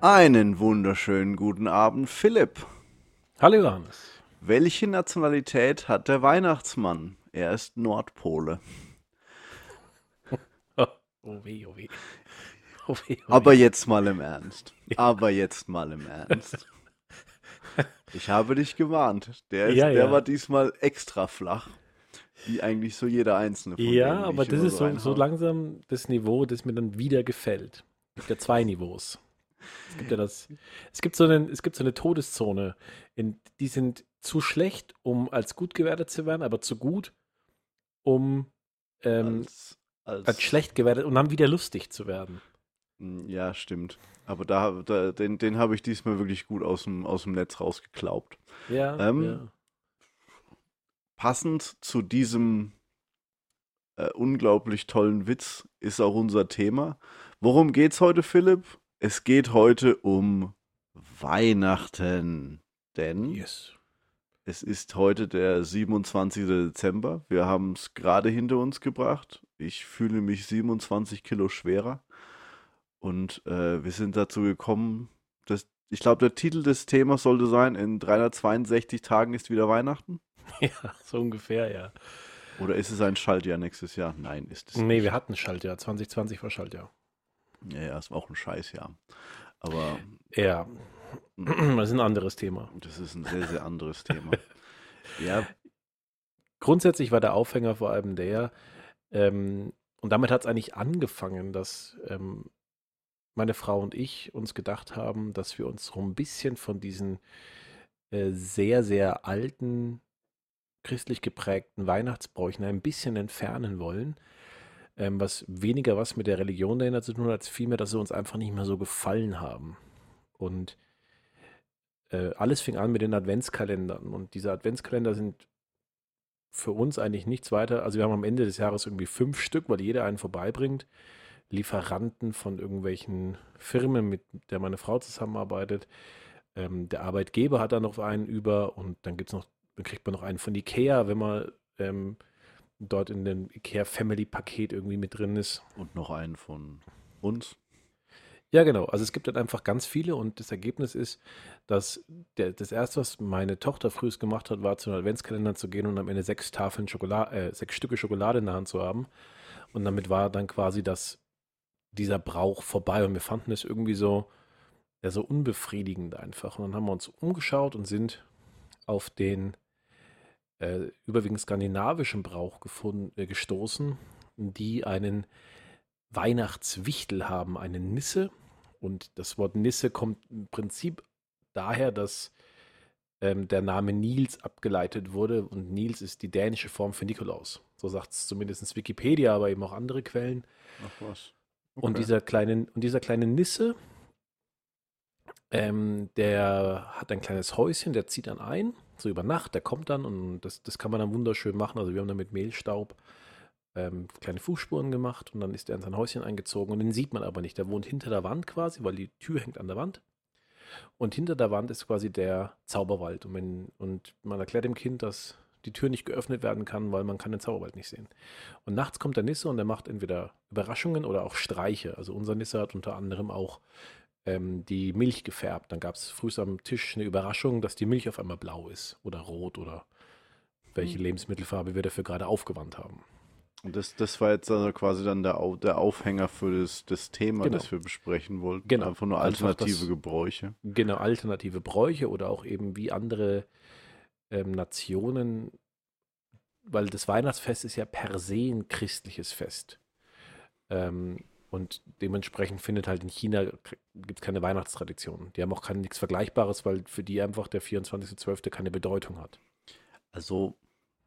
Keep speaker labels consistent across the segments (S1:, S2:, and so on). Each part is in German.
S1: Einen wunderschönen guten Abend, Philipp.
S2: Hallo Johannes.
S1: Welche Nationalität hat der Weihnachtsmann? Er ist Nordpole.
S2: Oh weh, oh weh. Oh weh, oh
S1: Aber
S2: weh.
S1: jetzt mal im Ernst. Aber jetzt mal im Ernst. Ich habe dich gewarnt. Der, ist,
S2: Ja,
S1: der
S2: ja.
S1: war diesmal extra flach. Wie eigentlich so jeder einzelne von
S2: Ja, aber das ist so, so langsam das Niveau, das mir dann wieder gefällt. Es gibt ja zwei Niveaus. Es gibt ja das, es gibt so einen, es gibt so eine Todeszone, in, die sind zu schlecht, um als gut gewertet zu werden, aber zu gut, um ähm,
S1: als, als,
S2: als schlecht gewertet und dann wieder lustig zu werden.
S1: Mm, Ja, stimmt. Aber da, da den, den habe ich diesmal wirklich gut aus dem, aus dem Netz rausgeklaubt.
S2: Ja,
S1: Ähm,
S2: ja.
S1: Passend zu diesem äh, unglaublich tollen Witz ist auch unser Thema. Worum geht's heute, Philipp? Es geht heute um Weihnachten. Denn
S2: Yes.
S1: es ist heute der 27. Dezember. Wir haben es gerade hinter uns gebracht. Ich fühle mich 27 Kilo schwerer. Und äh, wir sind dazu gekommen, dass ich glaube, der Titel des Themas sollte sein, in 362 Tagen ist wieder Weihnachten.
S2: Ja, so ungefähr, ja.
S1: Oder ist es ein Schaltjahr nächstes Jahr? Nein, ist es
S2: Nee,
S1: nicht.
S2: wir hatten Schaltjahr. 2020 war Schaltjahr.
S1: Ja, ja, es war auch ein Scheißjahr. Aber
S2: Ja, das ist ein anderes Thema.
S1: das ist ein sehr, sehr anderes Thema. Ja,
S2: Grundsätzlich war der Aufhänger vor allem der, ähm, und damit hat es eigentlich angefangen, dass ähm, meine Frau und ich uns gedacht haben, dass wir uns so ein bisschen von diesen äh, sehr, sehr alten, christlich geprägten Weihnachtsbräuchen ein bisschen entfernen wollen. Ähm, was weniger was mit der Religion dahinter zu tun hat, als vielmehr, dass sie uns einfach nicht mehr so gefallen haben. Und äh, alles fing an mit den Adventskalendern. Und diese Adventskalender sind für uns eigentlich nichts weiter. Also wir haben am Ende des Jahres irgendwie fünf Stück, weil jeder einen vorbeibringt. Lieferanten von irgendwelchen Firmen, mit der meine Frau zusammenarbeitet. Ähm, der Arbeitgeber hat da noch einen über und dann gibt's noch, dann kriegt man noch einen von Ikea, wenn man ähm, dort in dem Ikea Family Paket irgendwie mit drin ist.
S1: und noch einen von uns.
S2: Ja, genau. Also es gibt halt einfach ganz viele und das Ergebnis ist, dass der, das erste, was meine Tochter frühest gemacht hat, war zu einem Adventskalender zu gehen und am Ende sechs Tafeln Schokolade, äh, sechs Stücke Schokolade in der Hand zu haben. Und damit war dann quasi das, dieser Brauch vorbei und wir fanden es irgendwie so, ja, so unbefriedigend einfach. Und dann haben wir uns umgeschaut und sind auf den äh, überwiegend skandinavischen Brauch gefunden, äh, gestoßen, die einen Weihnachtswichtel haben, eine Nisse. Und das Wort Nisse kommt im Prinzip daher, dass ähm, der Name Nils abgeleitet wurde. Und Nils ist die dänische Form für Nikolaus. So sagt es zumindest Wikipedia, aber eben auch andere Quellen.
S1: Ach was.
S2: Und
S1: Okay.
S2: dieser kleine, und dieser kleine Nisse, ähm, der hat ein kleines Häuschen, der zieht dann ein, so über Nacht, der kommt dann und das, das kann man dann wunderschön machen. Also wir haben dann mit Mehlstaub ähm, kleine Fußspuren gemacht und dann ist er in sein Häuschen eingezogen und den sieht man aber nicht. Der wohnt hinter der Wand quasi, weil die Tür hängt an der Wand. Und hinter der Wand ist quasi der Zauberwald. Und, wenn, und man erklärt dem Kind, dass die Tür nicht geöffnet werden kann, weil man kann den Zauberwald nicht sehen. Und nachts kommt der Nisse und der macht entweder Überraschungen oder auch Streiche. Also unser Nisse hat unter anderem auch ähm, die Milch gefärbt. Dann gab es früh am Tisch eine Überraschung, dass die Milch auf einmal blau ist oder rot oder welche
S1: Hm.
S2: Lebensmittelfarbe wir dafür gerade aufgewandt haben.
S1: Und das, das war jetzt also quasi dann der, Au- der Aufhänger für das, das Thema,
S2: Genau.
S1: das wir besprechen wollten.
S2: Genau.
S1: Einfach nur
S2: Einfach
S1: alternative
S2: das-
S1: Gebräuche.
S2: Genau, alternative Bräuche oder auch eben wie andere ähm, Nationen, weil das Weihnachtsfest ist ja per se ein christliches Fest. Ähm, und dementsprechend findet halt in China gibt es keine Weihnachtstradition. Die haben auch kein nichts Vergleichbares, weil für die einfach der 24.12. keine Bedeutung hat.
S1: Also,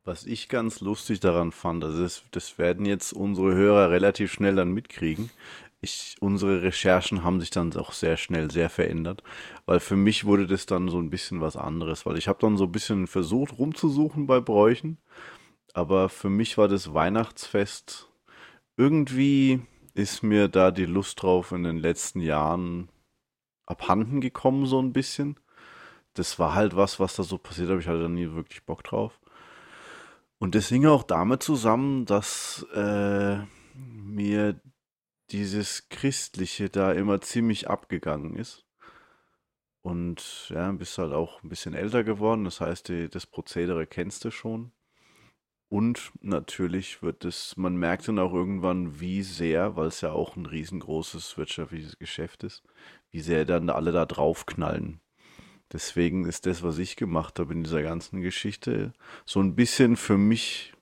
S1: was ich ganz lustig daran fand, also das, das werden jetzt unsere Hörer relativ schnell dann mitkriegen. Ich, unsere Recherchen haben sich dann auch sehr schnell sehr verändert, weil für mich wurde das dann so ein bisschen was anderes, weil ich habe dann so ein bisschen versucht rumzusuchen bei Bräuchen, aber für mich war das Weihnachtsfest irgendwie ist mir da die Lust drauf in den letzten Jahren abhanden gekommen so ein bisschen. Das war halt was, was da so passiert, habe ich halt dann nie wirklich Bock drauf. Und das hing auch damit zusammen, dass äh, mir dieses Christliche da immer ziemlich abgegangen ist. Und ja, bist halt auch ein bisschen älter geworden. Das heißt, die, das Prozedere kennst du schon. Und natürlich wird es, man merkt dann auch irgendwann, wie sehr, weil es ja auch ein riesengroßes wirtschaftliches Geschäft ist, wie sehr dann alle da draufknallen. Deswegen ist das, was ich gemacht habe in dieser ganzen Geschichte, so ein bisschen für mich,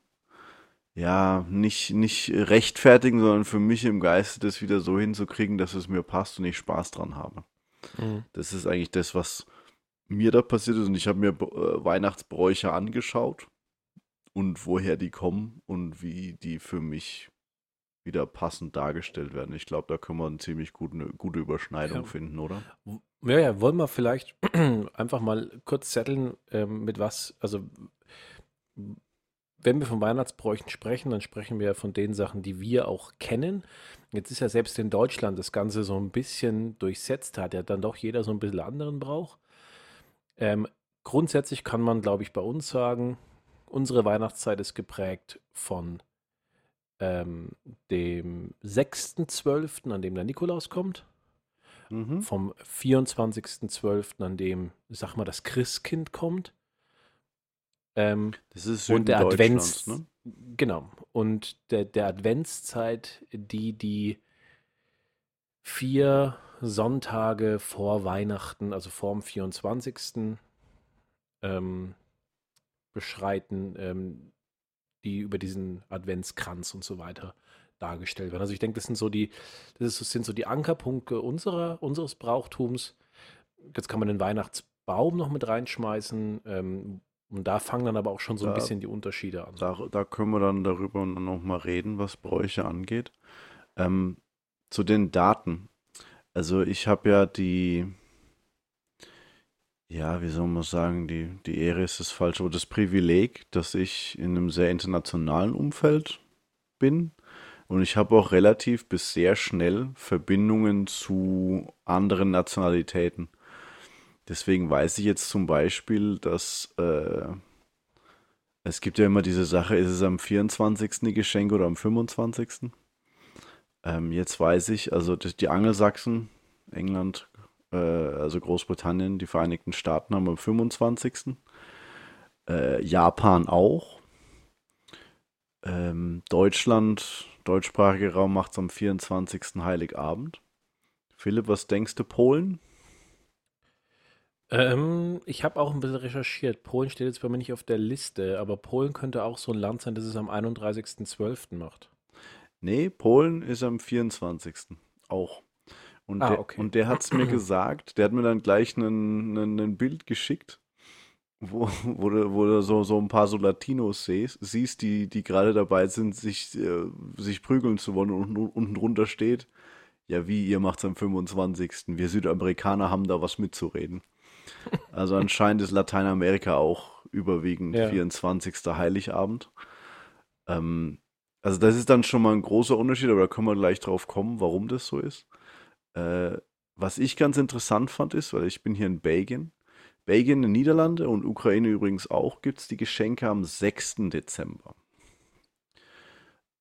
S1: ja, nicht, nicht rechtfertigen, sondern für mich im Geiste das wieder so hinzukriegen, dass es mir passt und ich Spaß dran habe.
S2: Mhm.
S1: Das ist eigentlich das, was mir da passiert ist. Und ich habe mir äh, Weihnachtsbräuche angeschaut und woher die kommen und wie die für mich wieder passend dargestellt werden. Ich glaube, da können wir eine ziemlich gute, eine gute Überschneidung
S2: Ja.
S1: finden, oder?
S2: Ja, ja, wollen wir vielleicht einfach mal kurz zetteln, ähm, mit was, also wenn wir von Weihnachtsbräuchen sprechen, dann sprechen wir von den Sachen, die wir auch kennen. Jetzt ist ja selbst in Deutschland das Ganze so ein bisschen durchsetzt, hat ja dann doch jeder so ein bisschen anderen Brauch. Ähm, grundsätzlich kann man, glaube ich, bei uns sagen, unsere Weihnachtszeit ist geprägt von ähm, dem 6.12., an dem der Nikolaus kommt
S1: Mhm.
S2: vom 24.12., an dem, sag mal, das Christkind kommt. Ähm,
S1: Das ist
S2: und der
S1: Süden
S2: Advents,
S1: Deutschlands,
S2: genau, und der, der Adventszeit, die die vier Sonntage vor Weihnachten, also vor dem 24. Ähm, beschreiten, ähm, die über diesen Adventskranz und so weiter dargestellt werden. Also ich denke, das sind so die, das ist, sind so die Ankerpunkte unserer, unseres Brauchtums. Jetzt kann man den Weihnachtsbaum noch mit reinschmeißen. Ähm, und da fangen dann aber auch schon so ein
S1: Da-
S2: bisschen die Unterschiede an.
S1: Da, da können wir dann darüber noch mal reden, was Bräuche angeht. Ähm, zu den Daten. Also ich habe ja die, ja, wie soll man sagen, die, die Ehre ist das falsche, aber das Privileg, dass ich in einem sehr internationalen Umfeld bin. Und ich habe auch relativ bis sehr schnell Verbindungen zu anderen Nationalitäten. Deswegen weiß ich jetzt zum Beispiel, dass äh, es gibt ja immer diese Sache, ist es am 24. die Geschenke oder am 25.? Ähm, jetzt weiß ich, also die Angelsachsen, England, äh, also Großbritannien, die Vereinigten Staaten haben am 25. Äh, Japan auch. Ähm, Deutschland, deutschsprachiger Raum macht es am 24. Heiligabend. Philipp, was denkst du, Polen?
S2: Ähm, ich habe auch ein bisschen recherchiert. Polen steht jetzt bei mir nicht auf der Liste, aber Polen könnte auch so ein Land sein, das es am 31.12. macht.
S1: Nee, Polen ist am 24. auch. Und
S2: Ah,
S1: der,
S2: okay.
S1: und der hat es mir gesagt, der hat mir dann gleich ein Bild geschickt, wo, wo, du, wo du so, so ein paar so Latinos siehst, siehst die, die gerade dabei sind, sich, äh, sich prügeln zu wollen und unten, drunter steht, ja wie, ihr macht's am 25. Wir Südamerikaner haben da was mitzureden. Also anscheinend ist Lateinamerika auch überwiegend
S2: Ja.
S1: 24. Heiligabend. Ähm, also das ist dann schon mal ein großer Unterschied, aber da können wir gleich drauf kommen, warum das so ist. Äh, was ich ganz interessant fand ist, weil ich bin hier in Belgien. Belgien, Niederlande und Ukraine übrigens auch, gibt es die Geschenke am 6. Dezember.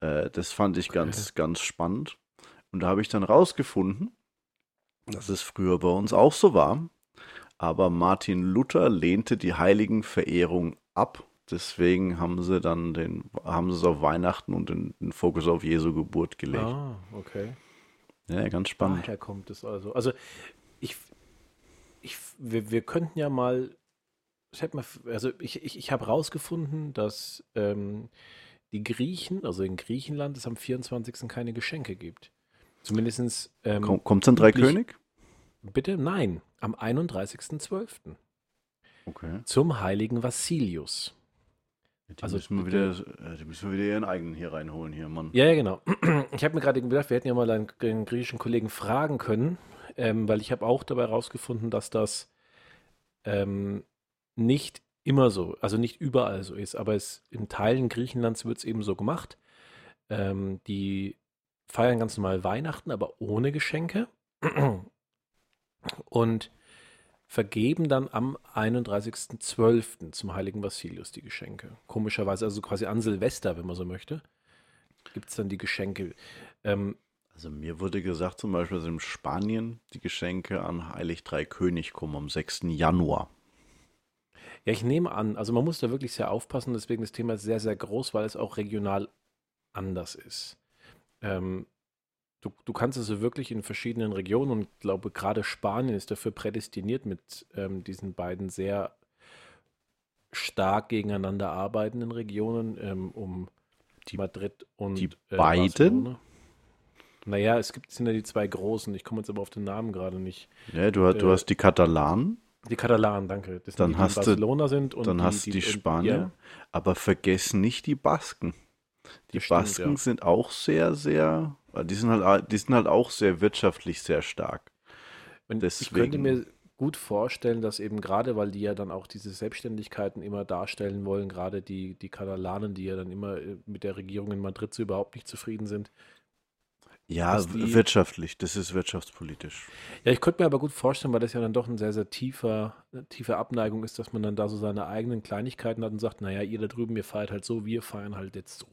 S1: Äh, das fand ich ganz, ganz spannend. Und da habe ich dann rausgefunden, dass es früher bei uns auch so war. Aber Martin Luther lehnte die Heiligenverehrung ab. Deswegen haben sie dann den, haben sie es auf Weihnachten und den, den Fokus auf Jesu Geburt gelegt.
S2: Ah, okay.
S1: Ja, ganz spannend.
S2: Daher kommt es also. Also ich, ich wir, wir könnten ja mal, ich hätte mal, also ich, ich, ich habe rausgefunden, dass ähm, die Griechen, also in Griechenland, es am 24. keine Geschenke gibt. Zumindest ähm,
S1: Komm, kommt dann drei König?
S2: Bitte? Nein, am 31.12.
S1: Okay.
S2: zum heiligen Vassilius.
S1: Die
S2: Also,
S1: müssen wir wieder, äh, die müssen wir wieder ihren eigenen hier reinholen, hier, Mann.
S2: Ja, ja, genau. Ich habe mir gerade gedacht, wir hätten ja mal einen, einen griechischen Kollegen fragen können, ähm, weil ich habe auch dabei herausgefunden, dass das ähm, nicht immer so, also nicht überall so ist, aber es in Teilen Griechenlands wird es eben so gemacht. Ähm, die feiern ganz normal Weihnachten, aber ohne Geschenke und vergeben dann am 31.12. zum heiligen Vassilius die Geschenke. Komischerweise, also quasi an Silvester, wenn man so möchte, gibt es dann die Geschenke. Ähm,
S1: Also mir wurde gesagt, zum Beispiel, dass in Spanien die Geschenke an Heilig Drei König kommen am 6. Januar.
S2: Ja, ich nehme an, also man muss da wirklich sehr aufpassen, deswegen das Thema ist sehr, sehr groß, weil es auch regional anders ist. Ähm, du, du kannst also wirklich in verschiedenen Regionen und ich glaube, gerade Spanien ist dafür prädestiniert mit ähm, diesen beiden sehr stark gegeneinander arbeitenden Regionen, ähm, um
S1: Die-
S2: Madrid und
S1: die
S2: äh,
S1: beiden?
S2: Barcelona. Naja, es gibt sind ja die zwei großen, ich komme jetzt aber auf den Namen gerade nicht.
S1: Ja, du, hast- du
S2: Äh,
S1: hast die Katalanen,
S2: Die Katalanen, danke. Das
S1: Dann
S2: die, die
S1: hast
S2: in
S1: du-
S2: Barcelona sind und
S1: dann
S2: die,
S1: hast die,
S2: und-
S1: Spanier,
S2: ja,
S1: aber vergiss nicht die Basken. Die
S2: Das stimmt,
S1: Basken
S2: ja.
S1: sind auch sehr, sehr, die sind halt, die sind halt auch sehr wirtschaftlich sehr stark.
S2: Und ich könnte mir gut vorstellen, dass eben gerade, weil die ja dann auch diese Selbstständigkeiten immer darstellen wollen, gerade die, die Katalanen, die ja dann immer äh, mit der Regierung in Madrid so überhaupt nicht zufrieden sind.
S1: Ja,
S2: die-
S1: wirtschaftlich, das ist wirtschaftspolitisch.
S2: Ja, ich könnte mir aber gut vorstellen, weil das ja dann doch ein sehr, sehr tiefer, eine tiefe Abneigung ist, dass man dann da so seine eigenen Kleinigkeiten hat und sagt, naja, ihr da drüben, ihr feiert halt so, wir feiern halt jetzt so.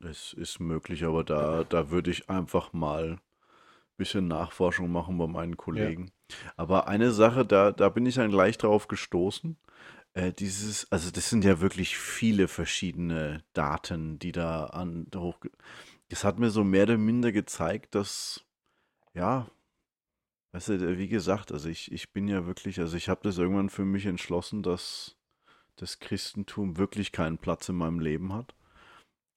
S1: Es ist möglich, aber da, da würde ich einfach mal ein bisschen Nachforschung machen bei meinen Kollegen. Aber eine Sache, da, da bin ich dann gleich drauf gestoßen. Äh, dieses, also das sind ja wirklich viele verschiedene Daten, die da an hoch. Das hat mir so mehr oder minder gezeigt, dass, ja, weißt du, wie gesagt, also ich, ich bin ja wirklich, also ich habe das irgendwann für mich entschlossen, dass das Christentum wirklich keinen Platz in meinem Leben hat.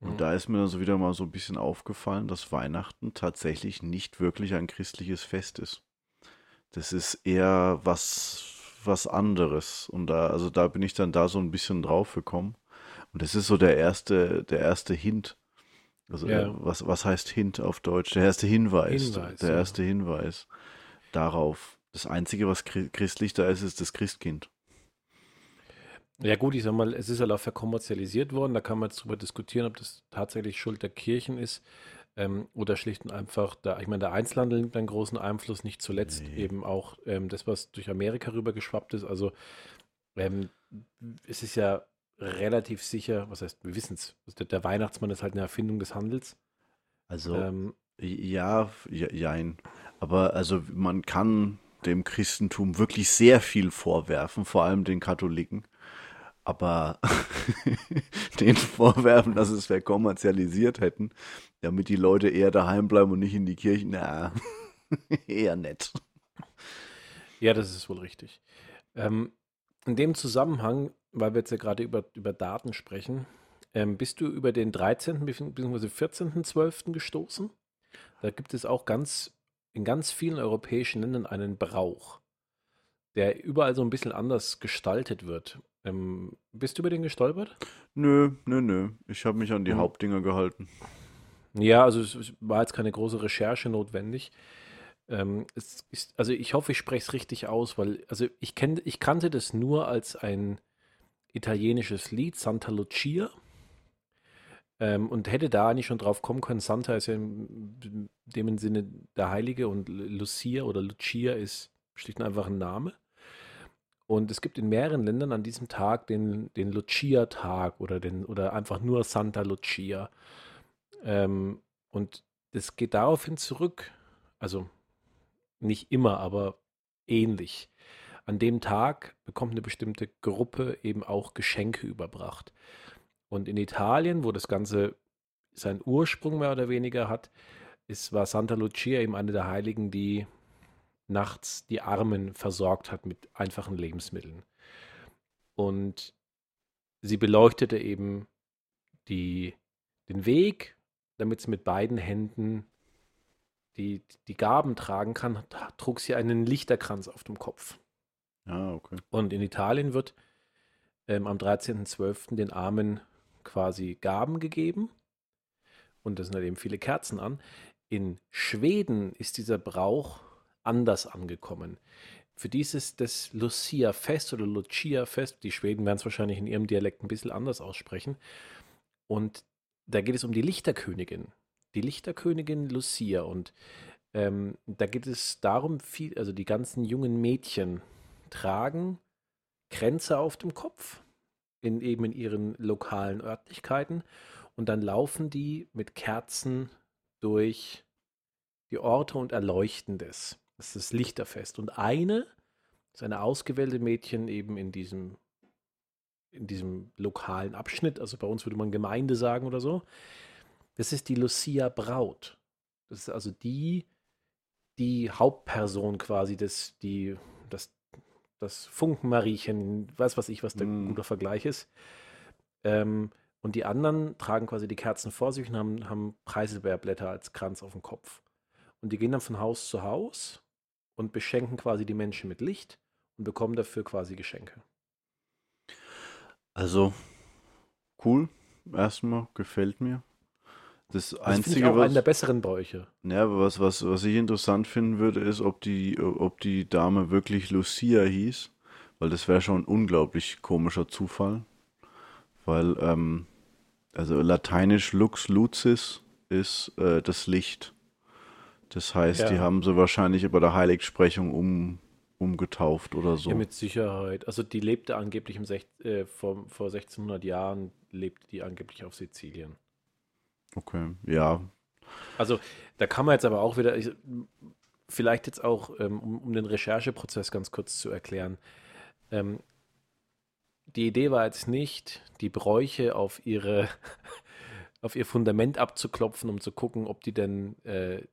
S1: Und
S2: Mhm.
S1: da ist mir dann so wieder mal so ein bisschen aufgefallen, dass Weihnachten tatsächlich nicht wirklich ein christliches Fest ist. Das ist eher was, was anderes. Und da, also da bin ich dann da so ein bisschen drauf gekommen. Und das ist so der erste, der erste Hint. Also
S2: Ja.
S1: äh, was, was heißt Hint auf Deutsch? Der erste Hinweis.
S2: Hinweis,
S1: der
S2: ja.
S1: erste Hinweis darauf. Das Einzige, was chri- christlich da ist, ist das Christkind.
S2: Ja gut, ich sag mal, es ist halt auch verkommerzialisiert worden. Da kann man jetzt drüber diskutieren, ob das tatsächlich Schuld der Kirchen ist ähm, oder schlicht und einfach, da, ich meine, der Einzelhandel nimmt einen großen Einfluss, nicht zuletzt
S1: Nee.
S2: eben auch ähm, das, was durch Amerika rüber geschwappt ist. Also ähm, es ist ja relativ sicher, was heißt, wir wissen es, der, der Weihnachtsmann ist halt eine Erfindung des Handels.
S1: Also
S2: Ähm,
S1: Ja, ja, jein. Aber also man kann dem Christentum wirklich sehr viel vorwerfen, vor allem den Katholiken. Aber den vorwerfen, dass es verkommerzialisiert hätten, damit die Leute eher daheim bleiben und nicht in die Kirche, na, eher nett.
S2: Ja, das ist wohl richtig. Ähm, in dem Zusammenhang, weil wir jetzt ja gerade über, über Daten sprechen, ähm, bist du über den 13. bzw. 14.12. gestoßen? Da gibt es auch ganz, in ganz vielen europäischen Ländern einen Brauch, der überall so ein bisschen anders gestaltet wird. Ähm, bist du über den gestolpert?
S1: Nö, nö, nö. Ich habe mich an die
S2: Hm.
S1: Hauptdinger gehalten.
S2: Ja, also es war jetzt keine große Recherche notwendig. Ähm, ist, also ich hoffe, ich spreche es richtig aus, weil, also ich kenn, ich kannte das nur als ein italienisches Lied, Santa Lucia. Ähm, und hätte da eigentlich schon drauf kommen können, Santa ist ja in dem Sinne der Heilige und Lucia oder Lucia ist schlicht und einfach ein Name. Und es gibt in mehreren Ländern an diesem Tag den, den Lucia-Tag oder, den, oder einfach nur Santa Lucia. Ähm, und das geht daraufhin zurück, also nicht immer, aber ähnlich. An dem Tag bekommt eine bestimmte Gruppe eben auch Geschenke überbracht. Und in Italien, wo das Ganze seinen Ursprung mehr oder weniger hat, ist, war Santa Lucia eben eine der Heiligen, die nachts die Armen versorgt hat mit einfachen Lebensmitteln. Und sie beleuchtete eben die, den Weg, damit sie mit beiden Händen die, die Gaben tragen kann, trug sie einen Lichterkranz auf dem Kopf.
S1: Ja, okay.
S2: Und in Italien wird ähm, am 13.12. den Armen quasi Gaben gegeben. Und da sind halt eben viele Kerzen an. In Schweden ist dieser Brauch anders angekommen. Für dieses das Lucia-Fest oder Lucia-Fest, die Schweden werden es wahrscheinlich in ihrem Dialekt ein bisschen anders aussprechen. Und da geht es um die Lichterkönigin. Die Lichterkönigin Lucia. Und ähm, da geht es darum, viel, also die ganzen jungen Mädchen tragen Kränze auf dem Kopf, in eben in ihren lokalen Örtlichkeiten. Und dann laufen die mit Kerzen durch die Orte und erleuchten das. Das ist das Lichterfest. Und eine, das ist eine ausgewählte Mädchen eben in diesem, in diesem lokalen Abschnitt, also bei uns würde man Gemeinde sagen oder so, das ist die Lucia Braut. Das ist also die, die Hauptperson quasi, das, die, das, das Funkenmariechen, weiß was ich, was der mm. guter Vergleich ist. Ähm, und die anderen tragen quasi die Kerzen vor sich und haben, haben Preiselbeerblätter als Kranz auf dem Kopf. Und die gehen dann von Haus zu Haus und beschenken quasi die Menschen mit Licht und bekommen dafür quasi Geschenke.
S1: Also, cool. Erstmal gefällt mir.
S2: Das, das Einzige, ich auch was, einen der besseren Bräuche.
S1: Ja, aber was, was, was ich interessant finden würde, ist, ob die, ob die Dame wirklich Lucia hieß. Weil das wäre schon ein unglaublich komischer Zufall. Weil, ähm, also lateinisch Lux Lucis ist äh, das Licht. Das heißt, ja. die haben sie wahrscheinlich bei der Heiligsprechung um, umgetauft oder so. Ja,
S2: mit Sicherheit. Also die lebte angeblich im Sech äh, vor, vor 1600 Jahren, lebte die angeblich auf Sizilien.
S1: Okay, ja.
S2: Also da kann man jetzt aber auch wieder, ich, vielleicht jetzt auch, ähm, um, um, den Rechercheprozess ganz kurz zu erklären. Ähm, die Idee war jetzt nicht, die Bräuche auf ihre auf ihr Fundament abzuklopfen, um zu gucken, ob die denn äh,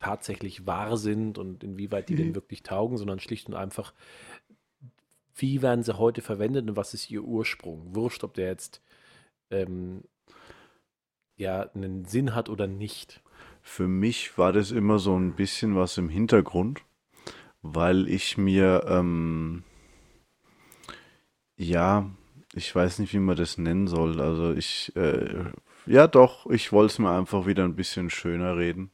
S2: tatsächlich wahr sind und inwieweit die mhm. denn wirklich taugen, sondern schlicht und einfach, wie werden sie heute verwendet und was ist ihr Ursprung? Wurscht, ob der jetzt ähm, ja einen Sinn hat oder nicht.
S1: Für mich war das immer so ein bisschen was im Hintergrund, weil ich mir ähm, ja, ich weiß nicht, wie man das nennen soll. Also ich, äh, ja doch, ich wollte es mir einfach wieder ein bisschen schöner reden.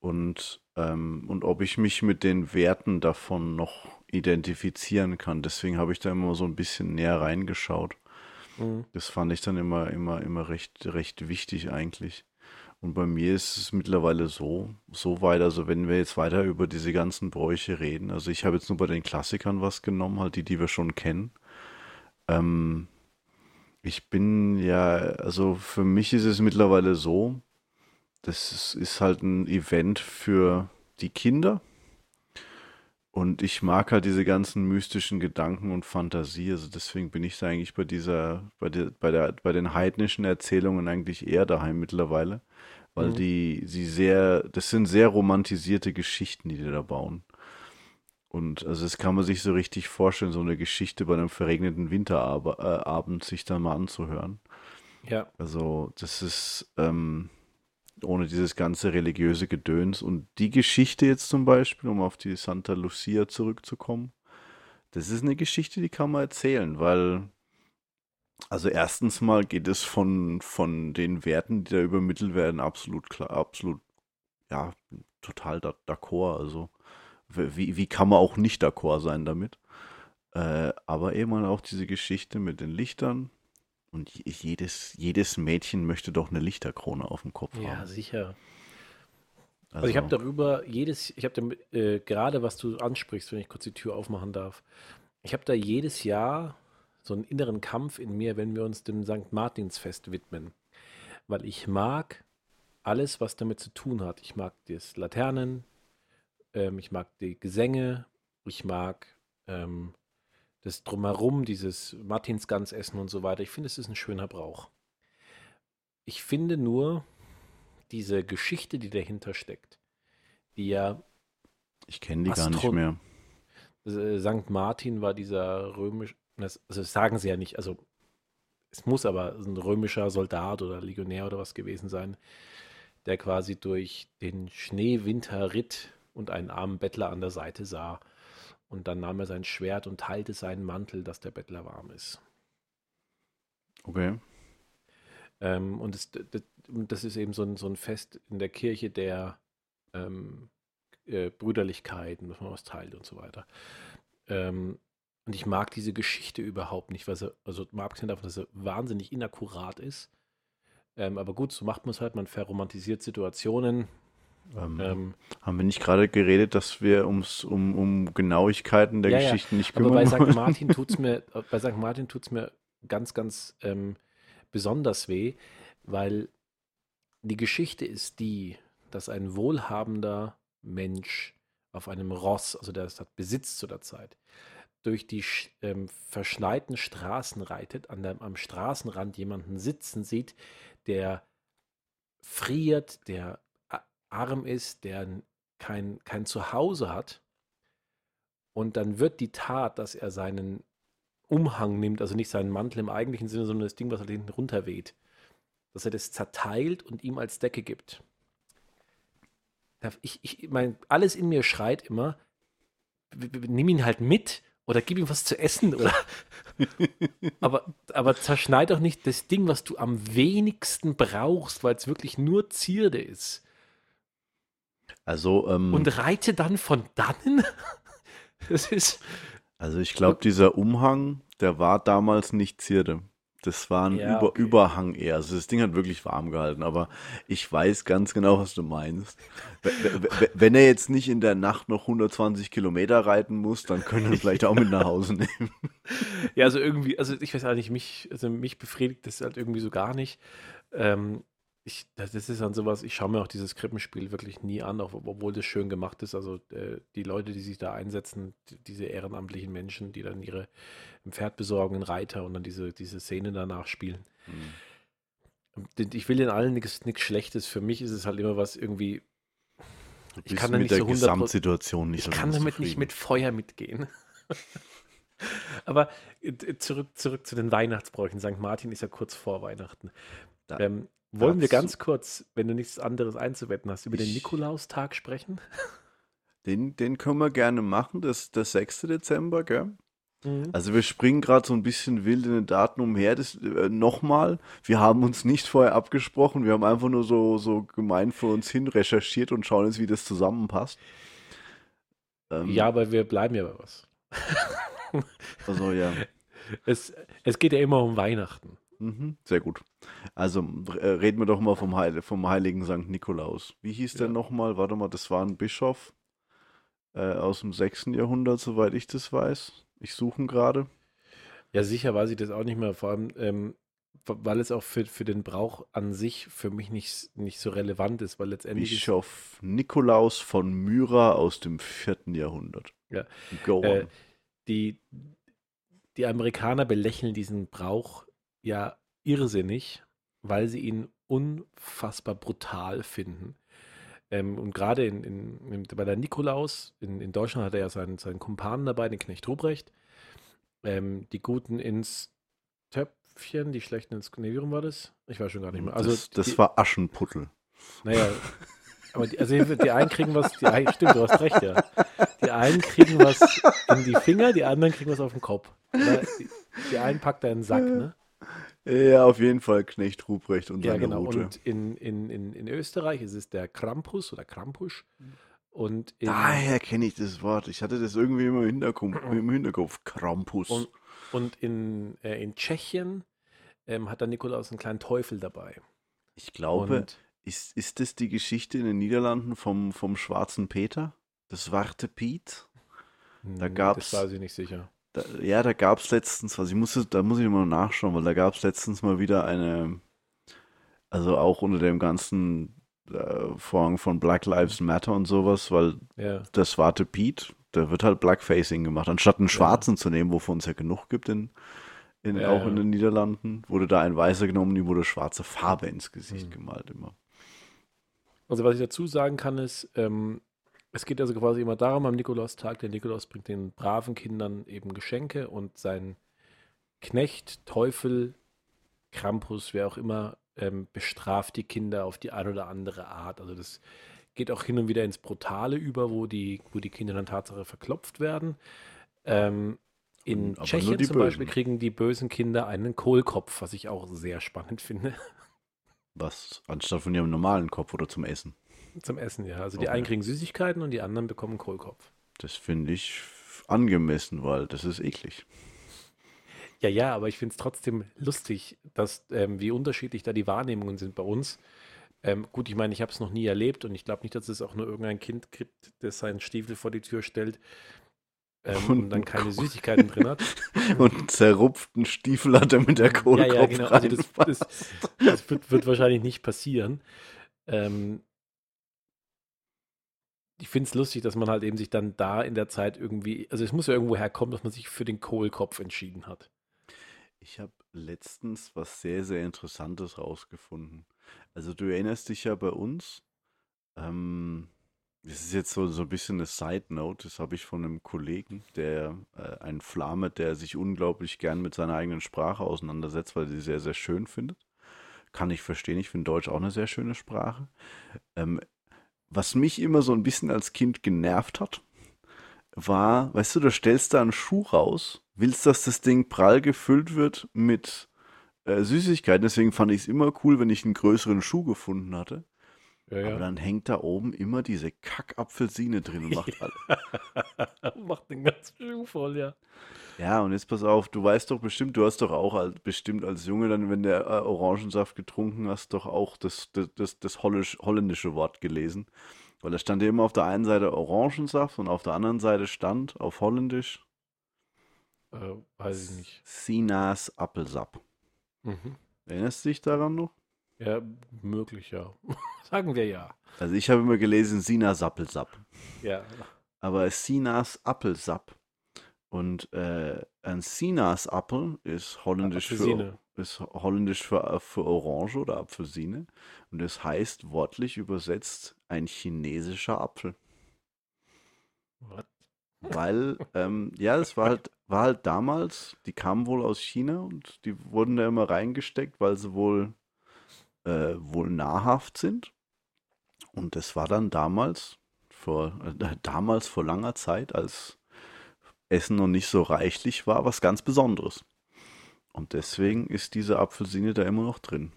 S1: Und, ähm, und ob ich mich mit den Werten davon noch identifizieren kann. Deswegen habe ich da immer so ein bisschen näher reingeschaut. Mhm. Das fand ich dann immer, immer, immer recht, recht wichtig eigentlich. Und bei mir ist es mittlerweile so, so weit, also wenn wir jetzt weiter über diese ganzen Bräuche reden, also ich habe jetzt nur bei den Klassikern was genommen, halt die, die wir schon kennen. Ähm, ich bin ja, also für mich ist es mittlerweile so, das ist halt ein Event für die Kinder. Und ich mag halt diese ganzen mystischen Gedanken und Fantasie. Also deswegen bin ich da eigentlich bei dieser, bei der, bei der, bei den heidnischen Erzählungen eigentlich eher daheim mittlerweile. Weil mhm. die, sie sehr, das sind sehr romantisierte Geschichten, die die da bauen. Und also das kann man sich so richtig vorstellen, so eine Geschichte bei einem verregneten Winterabend äh, sich dann mal anzuhören.
S2: Ja.
S1: Also das ist ähm, ohne dieses ganze religiöse Gedöns. Und die Geschichte jetzt zum Beispiel, um auf die Santa Lucia zurückzukommen, das ist eine Geschichte, die kann man erzählen, weil also erstens mal geht es von, von den Werten, die da übermittelt werden, absolut klar, absolut, ja, total d'accord. Also wie, wie kann man auch nicht d'accord sein damit? Äh, aber eben auch diese Geschichte mit den Lichtern. Und jedes, jedes Mädchen möchte doch eine Lichterkrone auf dem Kopf
S2: ja,
S1: haben.
S2: Ja, sicher. Also, also ich habe darüber jedes, ich habe äh, gerade, was du ansprichst, wenn ich kurz die Tür aufmachen darf, ich habe da jedes Jahr so einen inneren Kampf in mir, wenn wir uns dem St. Martinsfest widmen. Weil ich mag alles, was damit zu tun hat. Ich mag das Laternen, ähm, ich mag die Gesänge, ich mag ähm, das Drumherum, dieses Martinsgans-Essen und so weiter. Ich finde, es ist ein schöner Brauch. Ich finde nur diese Geschichte, die dahinter steckt, die ja.
S1: Ich kenne die Astro gar nicht mehr.
S2: Äh, St. Martin war dieser römisch, das, also das sagen sie ja nicht, also es muss aber ein römischer Soldat oder Legionär oder was gewesen sein, der quasi durch den Schneewinter ritt und einen armen Bettler an der Seite sah. Und dann nahm er sein Schwert und teilte seinen Mantel, dass der Bettler warm ist.
S1: Okay.
S2: Ähm, und das, das, das, ist eben so ein, so ein Fest in der Kirche der ähm, äh, Brüderlichkeit dass man was teilt und so weiter. Ähm, und ich mag diese Geschichte überhaupt nicht, weil sie, also mal abgesehen davon, dass sie wahnsinnig inakkurat ist. Ähm, aber gut, so macht man es halt, man verromantisiert Situationen,
S1: ähm, ähm, haben wir nicht gerade geredet, dass wir ums, um, um Genauigkeiten der ja, Geschichten ja. nicht kümmern?
S2: Aber bei St. Martin tut es mir, bei St. Martin tut mir ganz, ganz ähm, besonders weh, weil die Geschichte ist die, dass ein wohlhabender Mensch auf einem Ross, also der hat Besitz zu der Zeit, durch die ähm, verschneiten Straßen reitet, an der, am Straßenrand jemanden sitzen sieht, der friert, der arm ist, der kein, kein Zuhause hat. Und dann wird die Tat, dass er seinen Umhang nimmt, also nicht seinen Mantel im eigentlichen Sinne, sondern das Ding, was er hinten runterweht, dass er das zerteilt und ihm als Decke gibt. Ich, ich mein, alles in mir schreit immer, nimm ihn halt mit oder gib ihm was zu essen oder aber, aber zerschneid doch nicht das Ding, was du am wenigsten brauchst, weil es wirklich nur Zierde ist.
S1: Also, ähm,
S2: Und reite dann von dannen? das ist.
S1: Also ich glaube, dieser Umhang, der war damals nicht Zierde. Das war ein
S2: Ja,
S1: Über
S2: okay.
S1: Überhang eher. Also das Ding hat wirklich warm gehalten, aber ich weiß ganz genau, was du meinst. Wenn er jetzt nicht in der Nacht noch 120 Kilometer reiten muss, dann können wir vielleicht auch mit nach Hause nehmen.
S2: Ja, also irgendwie, also ich weiß auch nicht, mich, also mich befriedigt das halt irgendwie so gar nicht. Ähm, ich, das ist dann sowas, ich schaue mir auch dieses Krippenspiel wirklich nie an, auch, obwohl das schön gemacht ist. Also äh, die Leute, die sich da einsetzen, die, diese ehrenamtlichen Menschen, die dann ihre ein Pferd besorgen, einen Reiter und dann diese, diese Szene danach spielen. Und Ich will in allen nichts Schlechtes. Für mich ist es halt immer was irgendwie, Ich kann da
S1: mit
S2: nicht
S1: der
S2: so 100%
S1: Gesamtsituation nicht
S2: ich kann damit nicht
S1: zufrieden.
S2: mit Feuer mitgehen. Aber äh, zurück, zurück zu den Weihnachtsbräuchen. St. Martin ist ja kurz vor Weihnachten.
S1: Da-
S2: ähm, wollen wir ganz kurz, wenn du nichts anderes einzuwetten hast, über den
S1: Ich-
S2: Nikolaustag sprechen?
S1: Den, den können wir gerne machen, das der 6. Dezember, gell?
S2: Mhm.
S1: Also wir springen gerade so ein bisschen wild in den Daten umher. Das, äh, Nochmal, wir haben uns nicht vorher abgesprochen, wir haben einfach nur so, so gemein für uns hin recherchiert und schauen jetzt, wie das zusammenpasst. Ähm,
S2: Ja, aber wir bleiben ja bei was.
S1: Also ja,
S2: Es, es geht ja immer um Weihnachten.
S1: Mhm, sehr gut. Also äh, reden wir doch mal vom, Heil vom heiligen St. Nikolaus. Wie hieß der
S2: Ja.
S1: nochmal? Warte mal, das war ein Bischof äh, aus dem 6. Jahrhundert, soweit ich das weiß. Ich suche ihn gerade.
S2: Ja, sicher weiß ich das auch nicht mehr, vor allem, ähm, weil es auch für, für den Brauch an sich für mich nicht, nicht so relevant ist, weil letztendlich
S1: Bischof Nikolaus von Myra aus dem 4. Jahrhundert.
S2: Ja.
S1: Go
S2: Äh,
S1: on.
S2: die, die Amerikaner belächeln diesen Brauch ja irrsinnig, weil sie ihn unfassbar brutal finden. Ähm, und gerade in, in, in, bei der Nikolaus, in, in Deutschland hat er ja seinen, seinen Kumpanen dabei, den Knecht Ruprecht. Ähm, die Guten ins Töpfchen, die Schlechten ins. Nee, wie rum war das? Ich weiß schon gar nicht mehr. Also,
S1: das, das
S2: die,
S1: war Aschenputtel.
S2: naja, aber die, also die einen kriegen was, die einen, stimmt, du hast recht, ja. Die einen kriegen was in die Finger, die anderen kriegen was auf den Kopf. Oder die, die einen packt er in den Sack, ne?
S1: Ja, auf jeden Fall Knecht Ruprecht und
S2: Ja,
S1: seine
S2: genau.
S1: Route.
S2: Und in, in, in, in Österreich ist es der Krampus oder Krampusch. Und
S1: Daher kenne ich das Wort. Ich hatte das irgendwie immer im Hinterkopf. Im Hinterkopf. Krampus.
S2: und, und in, äh, in Tschechien ähm, hat der Nikolaus einen kleinen Teufel dabei.
S1: ich glaube,
S2: Und
S1: ist, ist das die Geschichte in den Niederlanden vom, vom schwarzen Peter? Das Warte Piet? Da
S2: hm,
S1: gab's-
S2: Das weiß ich nicht sicher.
S1: Da, ja, da gab es letztens, also ich musste, da muss ich mal nachschauen, weil da gab es letztens mal wieder eine, also auch unter dem ganzen äh, Vorhang von Black Lives Matter und sowas, weil
S2: Ja.
S1: das Warte Pete, da wird halt Blackfacing gemacht. Anstatt einen Schwarzen zu nehmen, wovon es ja genug gibt in, in,
S2: Ja,
S1: auch
S2: ja.
S1: in den Niederlanden, wurde da ein Weißer genommen, ihm wurde schwarze Farbe ins Gesicht
S2: Mhm.
S1: gemalt immer.
S2: Also was ich dazu sagen kann ist, ähm, es geht also quasi immer darum am Nikolaustag, der Nikolaus bringt den braven Kindern eben Geschenke und sein Knecht, Teufel, Krampus, wer auch immer, ähm, bestraft die Kinder auf die eine oder andere Art. Also das geht auch hin und wieder ins Brutale über, wo die, wo die Kinder dann Tatsache verklopft werden. Ähm, in
S1: Aber
S2: Tschechien zum Beispiel
S1: Bösen.
S2: kriegen die bösen Kinder einen Kohlkopf, was ich auch sehr spannend finde.
S1: Was, anstatt von ihrem normalen Kopf oder zum Essen.
S2: Zum Essen, ja. Also die
S1: Okay.
S2: einen kriegen Süßigkeiten und die anderen bekommen Kohlkopf.
S1: Das finde ich angemessen, weil das ist eklig.
S2: Ja, ja, aber ich finde es trotzdem lustig, dass ähm, wie unterschiedlich da die Wahrnehmungen sind bei uns. Ähm, gut, ich meine, ich habe es noch nie erlebt und ich glaube nicht, dass es auch nur irgendein Kind gibt, das seinen Stiefel vor die Tür stellt ähm,
S1: Und
S2: und dann
S1: ein
S2: keine Süßigkeiten drin hat.
S1: Und einen zerrupften Stiefel hat er mit der Kohle
S2: ja, ja, genau. Also das, das, das wird, wird wahrscheinlich nicht passieren. Ähm, ich finde es lustig, dass man halt eben sich dann da in der Zeit irgendwie, also es muss ja irgendwo herkommen, dass man sich für den Kohlkopf entschieden hat.
S1: Ich habe letztens was sehr, sehr Interessantes rausgefunden. Also du erinnerst dich ja bei uns, ähm, das ist jetzt so, so ein bisschen eine Side Note, das habe ich von einem Kollegen, der äh, ein Flame, der sich unglaublich gern mit seiner eigenen Sprache auseinandersetzt, weil er sie sehr, sehr schön findet. Kann ich verstehen, ich finde Deutsch auch eine sehr schöne Sprache. Ähm, was mich immer so ein bisschen als Kind genervt hat, war, weißt du, du stellst da einen Schuh raus, willst, dass das Ding prall gefüllt wird mit äh, Süßigkeiten. Deswegen fand ich es immer cool, wenn ich einen größeren Schuh gefunden hatte.
S2: Ja,
S1: Aber dann hängt da oben immer diese Kackapfelsine drin und macht alles.
S2: Macht den ganzen Schuh voll, ja.
S1: Ja, und jetzt pass auf, du weißt doch bestimmt, du hast doch auch als, bestimmt als Junge dann, wenn der äh, Orangensaft getrunken hast, doch auch das, das, das, das Hollisch, holländische Wort gelesen. Weil da stand ja immer auf der einen Seite Orangensaft und auf der anderen Seite stand auf Holländisch
S2: Äh, weiß ich nicht.
S1: Sinas Appelsap.
S2: Mhm.
S1: Erinnerst du dich daran noch?
S2: Ja, möglich, ja. Sagen wir ja.
S1: Also ich habe immer gelesen Sinas Appelsap.
S2: Ja.
S1: Aber Sinas Appelsap. Und äh, ein Sinas Apfel ist holländisch für, ist holländisch für, für Orange oder Apfelsine. Und es heißt wortlich übersetzt ein chinesischer Apfel.
S2: What?
S1: Weil, ähm, ja, das war halt, war halt damals, die kamen wohl aus China und die wurden da immer reingesteckt, weil sie wohl, äh, wohl nahrhaft sind. Und das war dann damals, vor, äh, damals vor langer Zeit, als Essen noch nicht so reichlich war, was ganz Besonderes. Und deswegen ist diese Apfelsine da immer noch drin.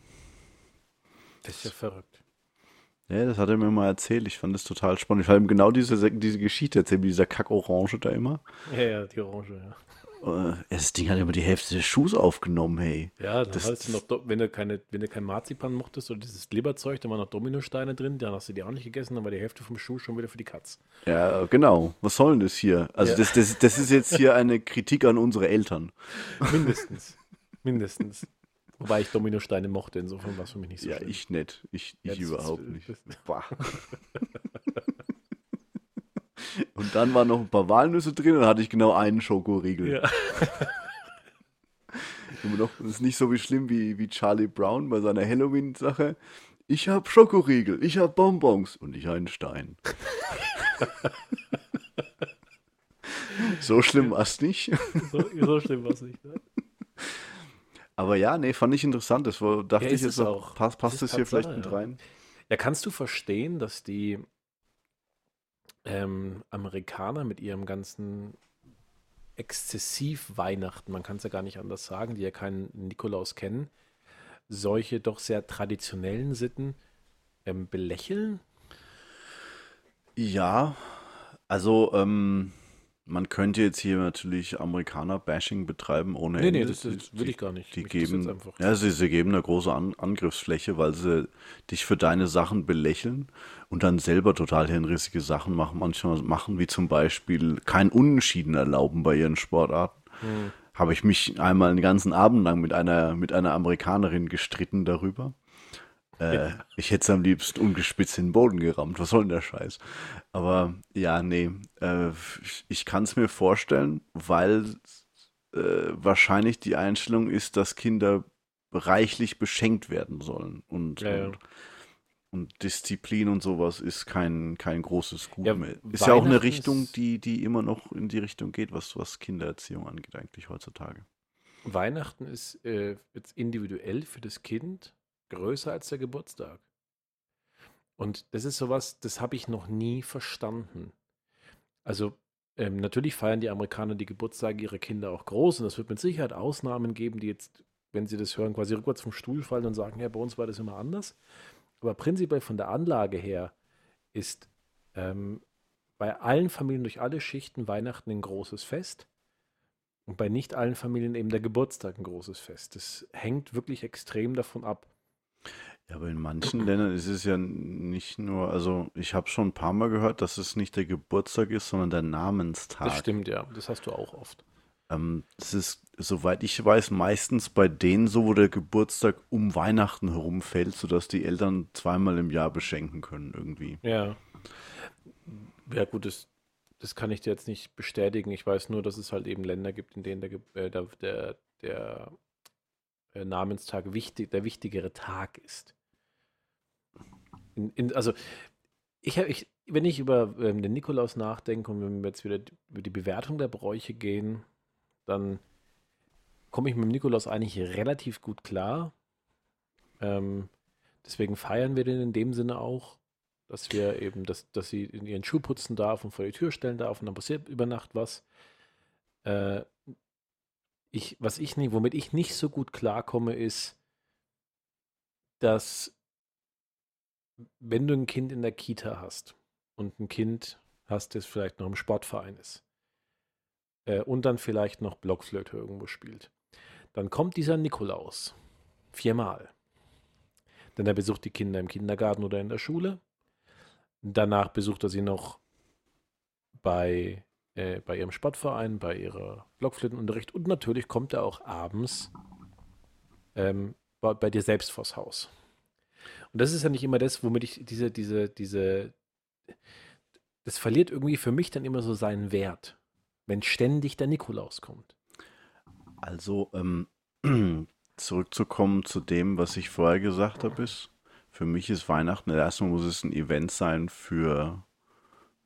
S2: Das ist ja verrückt.
S1: Ja, das hat er mir mal erzählt. Ich fand das total spannend. Ich habe ihm genau diese, diese Geschichte erzählt, mit dieser Kack-Orange da immer.
S2: Ja, ja, die Orange, ja.
S1: Äh, das Ding hat immer die Hälfte des Schuhs aufgenommen, hey.
S2: Ja, dann
S1: Das-
S2: hast du noch, wenn du, keine, wenn du kein Marzipan mochtest oder dieses Glibberzeug, da waren noch Dominosteine drin, dann hast du die auch nicht gegessen, dann war die Hälfte vom Schuh schon wieder für die Katz.
S1: Ja, genau. Was soll denn das hier? Also
S2: Ja.
S1: das, das, das ist jetzt hier eine Kritik an unsere Eltern.
S2: Mindestens. Mindestens. Wobei ich Dominosteine mochte, insofern war es für mich nicht so
S1: Ja,
S2: schlimm.
S1: ich nicht. Ich, ich
S2: Ja,
S1: überhaupt
S2: das-
S1: nicht. Bah. Und dann waren noch ein paar Walnüsse drin und dann hatte ich genau einen Schokoriegel.
S2: Ja.
S1: Immer noch, das ist nicht so wie schlimm wie, wie Charlie Brown bei seiner Halloween-Sache. Ich hab Schokoriegel, ich hab Bonbons und ich einen Stein. so schlimm war es nicht.
S2: So, so schlimm war es nicht. Ne?
S1: Aber ja, nee, fand ich interessant. Das war, dachte
S2: Ja,
S1: ich jetzt
S2: es auch.
S1: passt,
S2: Es
S1: passt das hier vielleicht mit rein?
S2: Ja, kannst du verstehen, dass die ähm, Amerikaner mit ihrem ganzen exzessiv Weihnachten, man kann es ja gar nicht anders sagen, die ja keinen Nikolaus kennen, solche doch sehr traditionellen Sitten ähm, belächeln?
S1: Ja, also ähm, man könnte jetzt hier natürlich Amerikaner-Bashing betreiben ohne
S2: Nee, nee,
S1: Ende.
S2: das, das will ich gar nicht.
S1: Die
S2: interessiert
S1: geben, ja, sie, sie geben eine große An Angriffsfläche, weil sie dich für deine Sachen belächeln und dann selber total hirnrissige Sachen machen, manchmal machen, wie zum Beispiel kein Unentschieden erlauben bei ihren Sportarten.
S2: Hm.
S1: Habe ich mich einmal einen ganzen Abend lang mit einer, mit einer Amerikanerin gestritten darüber. Äh, Ich hätte es am liebsten ungespitzt in den Boden gerammt. Was soll denn der Scheiß? Aber ja, nee. Äh, ich ich kann es mir vorstellen, weil äh, wahrscheinlich die Einstellung ist, dass Kinder reichlich beschenkt werden sollen. Und,
S2: Ja, ja.
S1: und, und Disziplin und sowas ist kein, kein großes Gut
S2: Ja,
S1: mehr. Ist ja auch eine Richtung, die, die immer noch in die Richtung geht, was, was Kindererziehung angeht, eigentlich heutzutage.
S2: Weihnachten ist äh, jetzt individuell für das Kind größer als der Geburtstag. Und das ist sowas, das habe ich noch nie verstanden. Also ähm, natürlich feiern die Amerikaner die Geburtstage ihrer Kinder auch groß und es wird mit Sicherheit Ausnahmen geben, die jetzt, wenn sie das hören, quasi rückwärts vom Stuhl fallen und sagen, ja, bei uns war das immer anders. Aber prinzipiell von der Anlage her ist ähm, bei allen Familien durch alle Schichten Weihnachten ein großes Fest. Und bei nicht allen Familien eben der Geburtstag ein großes Fest. Das hängt wirklich extrem davon ab.
S1: Ja, aber in manchen Ländern ist es ja nicht nur, also ich habe schon ein paar Mal gehört, dass es nicht der Geburtstag ist, sondern der Namenstag.
S2: Das stimmt, ja. Das hast du auch oft.
S1: Ähm, das ist, soweit ich weiß, meistens bei denen so, wo der Geburtstag um Weihnachten herumfällt, sodass die Eltern zweimal im Jahr beschenken können irgendwie.
S2: Ja. Ja, gut, das, das kann ich dir jetzt nicht bestätigen. Ich weiß nur, dass es halt eben Länder gibt, in denen der, äh, der, der, der äh, Namenstag wichtig, der wichtigere Tag ist. In, in, also, ich, ich, wenn ich über ähm, den Nikolaus nachdenke und wenn wir jetzt wieder über die Bewertung der Bräuche gehen, dann komme ich mit dem Nikolaus eigentlich relativ gut klar. Ähm, deswegen feiern wir den in dem Sinne auch, dass wir eben, dass, dass sie in ihren Schuh putzen darf und vor die Tür stellen darf und dann passiert über Nacht was. Äh, ich, was ich nicht, womit ich nicht so gut klarkomme, ist, dass wenn du ein Kind in der Kita hast und ein Kind hast, das vielleicht noch im Sportverein ist äh, und dann vielleicht noch Blockflöte irgendwo spielt, dann kommt dieser Nikolaus viermal. Denn er besucht die Kinder im Kindergarten oder in der Schule. Danach besucht er sie noch bei, äh, bei ihrem Sportverein, bei ihrer Blockflötenunterricht und natürlich kommt er auch abends ähm, bei, bei, dir selbst vors Haus. Und das ist ja nicht immer das, womit ich diese, diese, diese, das verliert irgendwie für mich dann immer so seinen Wert, wenn ständig der Nikolaus kommt.
S1: Also, ähm, zurückzukommen zu dem, was ich vorher gesagt habe, ist, für mich ist Weihnachten, erstmal muss es ein Event sein für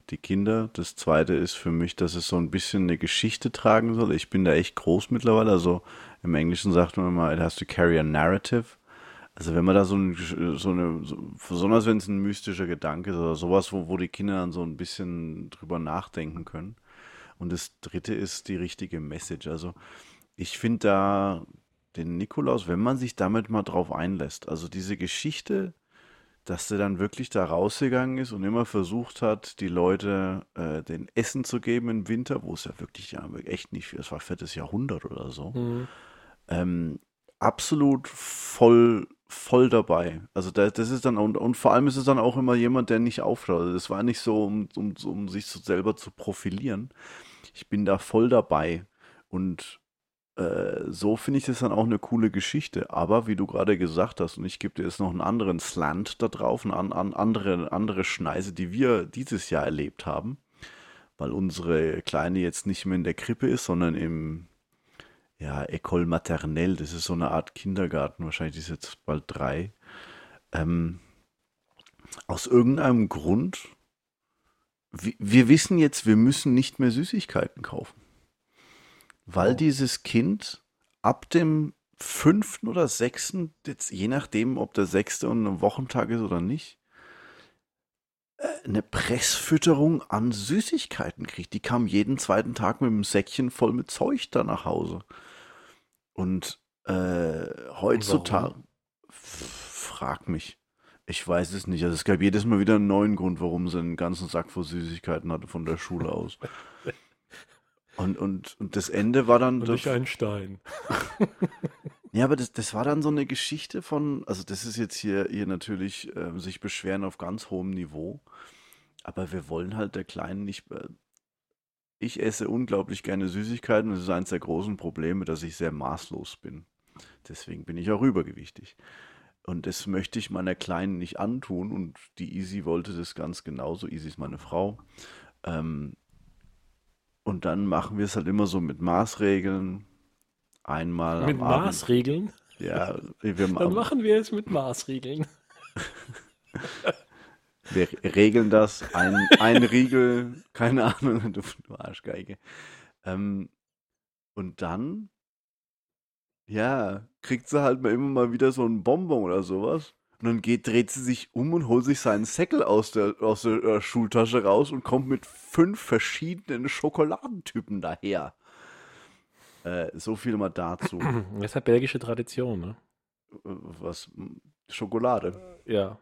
S1: die Kinder. Das zweite ist für mich, dass es so ein bisschen eine Geschichte tragen soll. Ich bin da echt groß mittlerweile. Also im Englischen sagt man immer, it has to carry a narrative. Also wenn man da so, ein, so eine, so, besonders wenn es ein mystischer Gedanke ist oder sowas, wo, wo die Kinder dann so ein bisschen drüber nachdenken können. Und das dritte ist die richtige Message. Also ich finde da den Nikolaus, wenn man sich damit mal drauf einlässt, also diese Geschichte, dass der dann wirklich da rausgegangen ist und immer versucht hat, die Leute äh, den Essen zu geben im Winter, wo es ja wirklich ja echt nicht viel, es war viertes Jahrhundert oder so. Mhm. Ähm, absolut voll, voll dabei. Also da, das ist dann, und, und vor allem ist es dann auch immer jemand, der nicht aufschaut. Das war nicht so, um, um, um sich so selber zu profilieren. Ich bin da voll dabei. Und äh, so finde ich das dann auch eine coole Geschichte. Aber wie du gerade gesagt hast, und ich gebe dir jetzt noch einen anderen Slant da drauf, eine an, an andere, andere Schneise, die wir dieses Jahr erlebt haben, weil unsere Kleine jetzt nicht mehr in der Krippe ist, sondern im ja, École Maternelle, das ist so eine Art Kindergarten, wahrscheinlich ist jetzt bald drei. Ähm, aus irgendeinem Grund, wir, wissen jetzt, wir müssen nicht mehr Süßigkeiten kaufen weil oh. dieses Kind ab dem fünften oder sechsten, jetzt je nachdem, ob der sechste und ein Wochentag ist oder nicht, eine Pressfütterung an Süßigkeiten kriegt. Die kam jeden zweiten Tag mit einem Säckchen voll mit Zeug da nach Hause. Und äh, heutzutage, frag mich. Ich weiß es nicht. Also es gab jedes Mal wieder einen neuen Grund, warum sie einen ganzen Sack voll Süßigkeiten hatte von der Schule aus. Und, und, und das Ende war dann.
S2: Und nicht ein Stein.
S1: ja, aber das, das war dann so eine Geschichte von, also das ist jetzt hier, hier natürlich äh, sich beschweren auf ganz hohem Niveau. Aber wir wollen halt der Kleinen nicht. Äh, ich esse unglaublich gerne Süßigkeiten und das ist eines der großen Probleme, dass ich sehr maßlos bin. Deswegen bin ich auch übergewichtig. Und das möchte ich meiner Kleinen nicht antun. Und die Easy wollte das ganz genauso. Easy ist meine Frau. Ähm, und dann machen wir es halt immer so mit Maßregeln. Einmal
S2: mit Maßregeln?
S1: Ja,
S2: wir Dann machen wir es mit Maßregeln.
S1: wir regeln das. Ein, ein Riegel, keine Ahnung, du, du Arschgeige. Ähm, und dann, ja, kriegt sie halt mal immer mal wieder so einen Bonbon oder sowas. Und dann geht, dreht sie sich um und holt sich seinen Säckel aus der, aus der äh, Schultasche raus und kommt mit fünf verschiedenen Schokoladentypen daher. Äh, so viel mal dazu.
S2: Das ist halt belgische Tradition, ne?
S1: Äh, was? Schokolade?
S2: Ja.
S1: ja.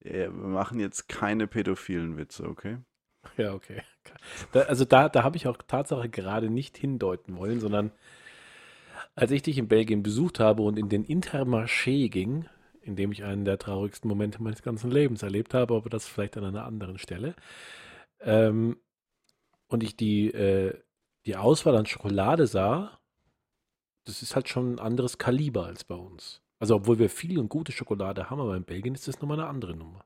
S1: Wir machen jetzt keine pädophilen Witze, okay?
S2: Ja, okay. Da, also da, da habe ich auch Tatsache gerade nicht hindeuten wollen, sondern als ich dich in Belgien besucht habe und in den Intermarché ging, in dem ich einen der traurigsten Momente meines ganzen Lebens erlebt habe, aber das vielleicht an einer anderen Stelle. Ähm, und ich die, äh, die Auswahl an Schokolade sah, das ist halt schon ein anderes Kaliber als bei uns. Also obwohl wir viel und gute Schokolade haben, aber in Belgien ist das nochmal eine andere Nummer.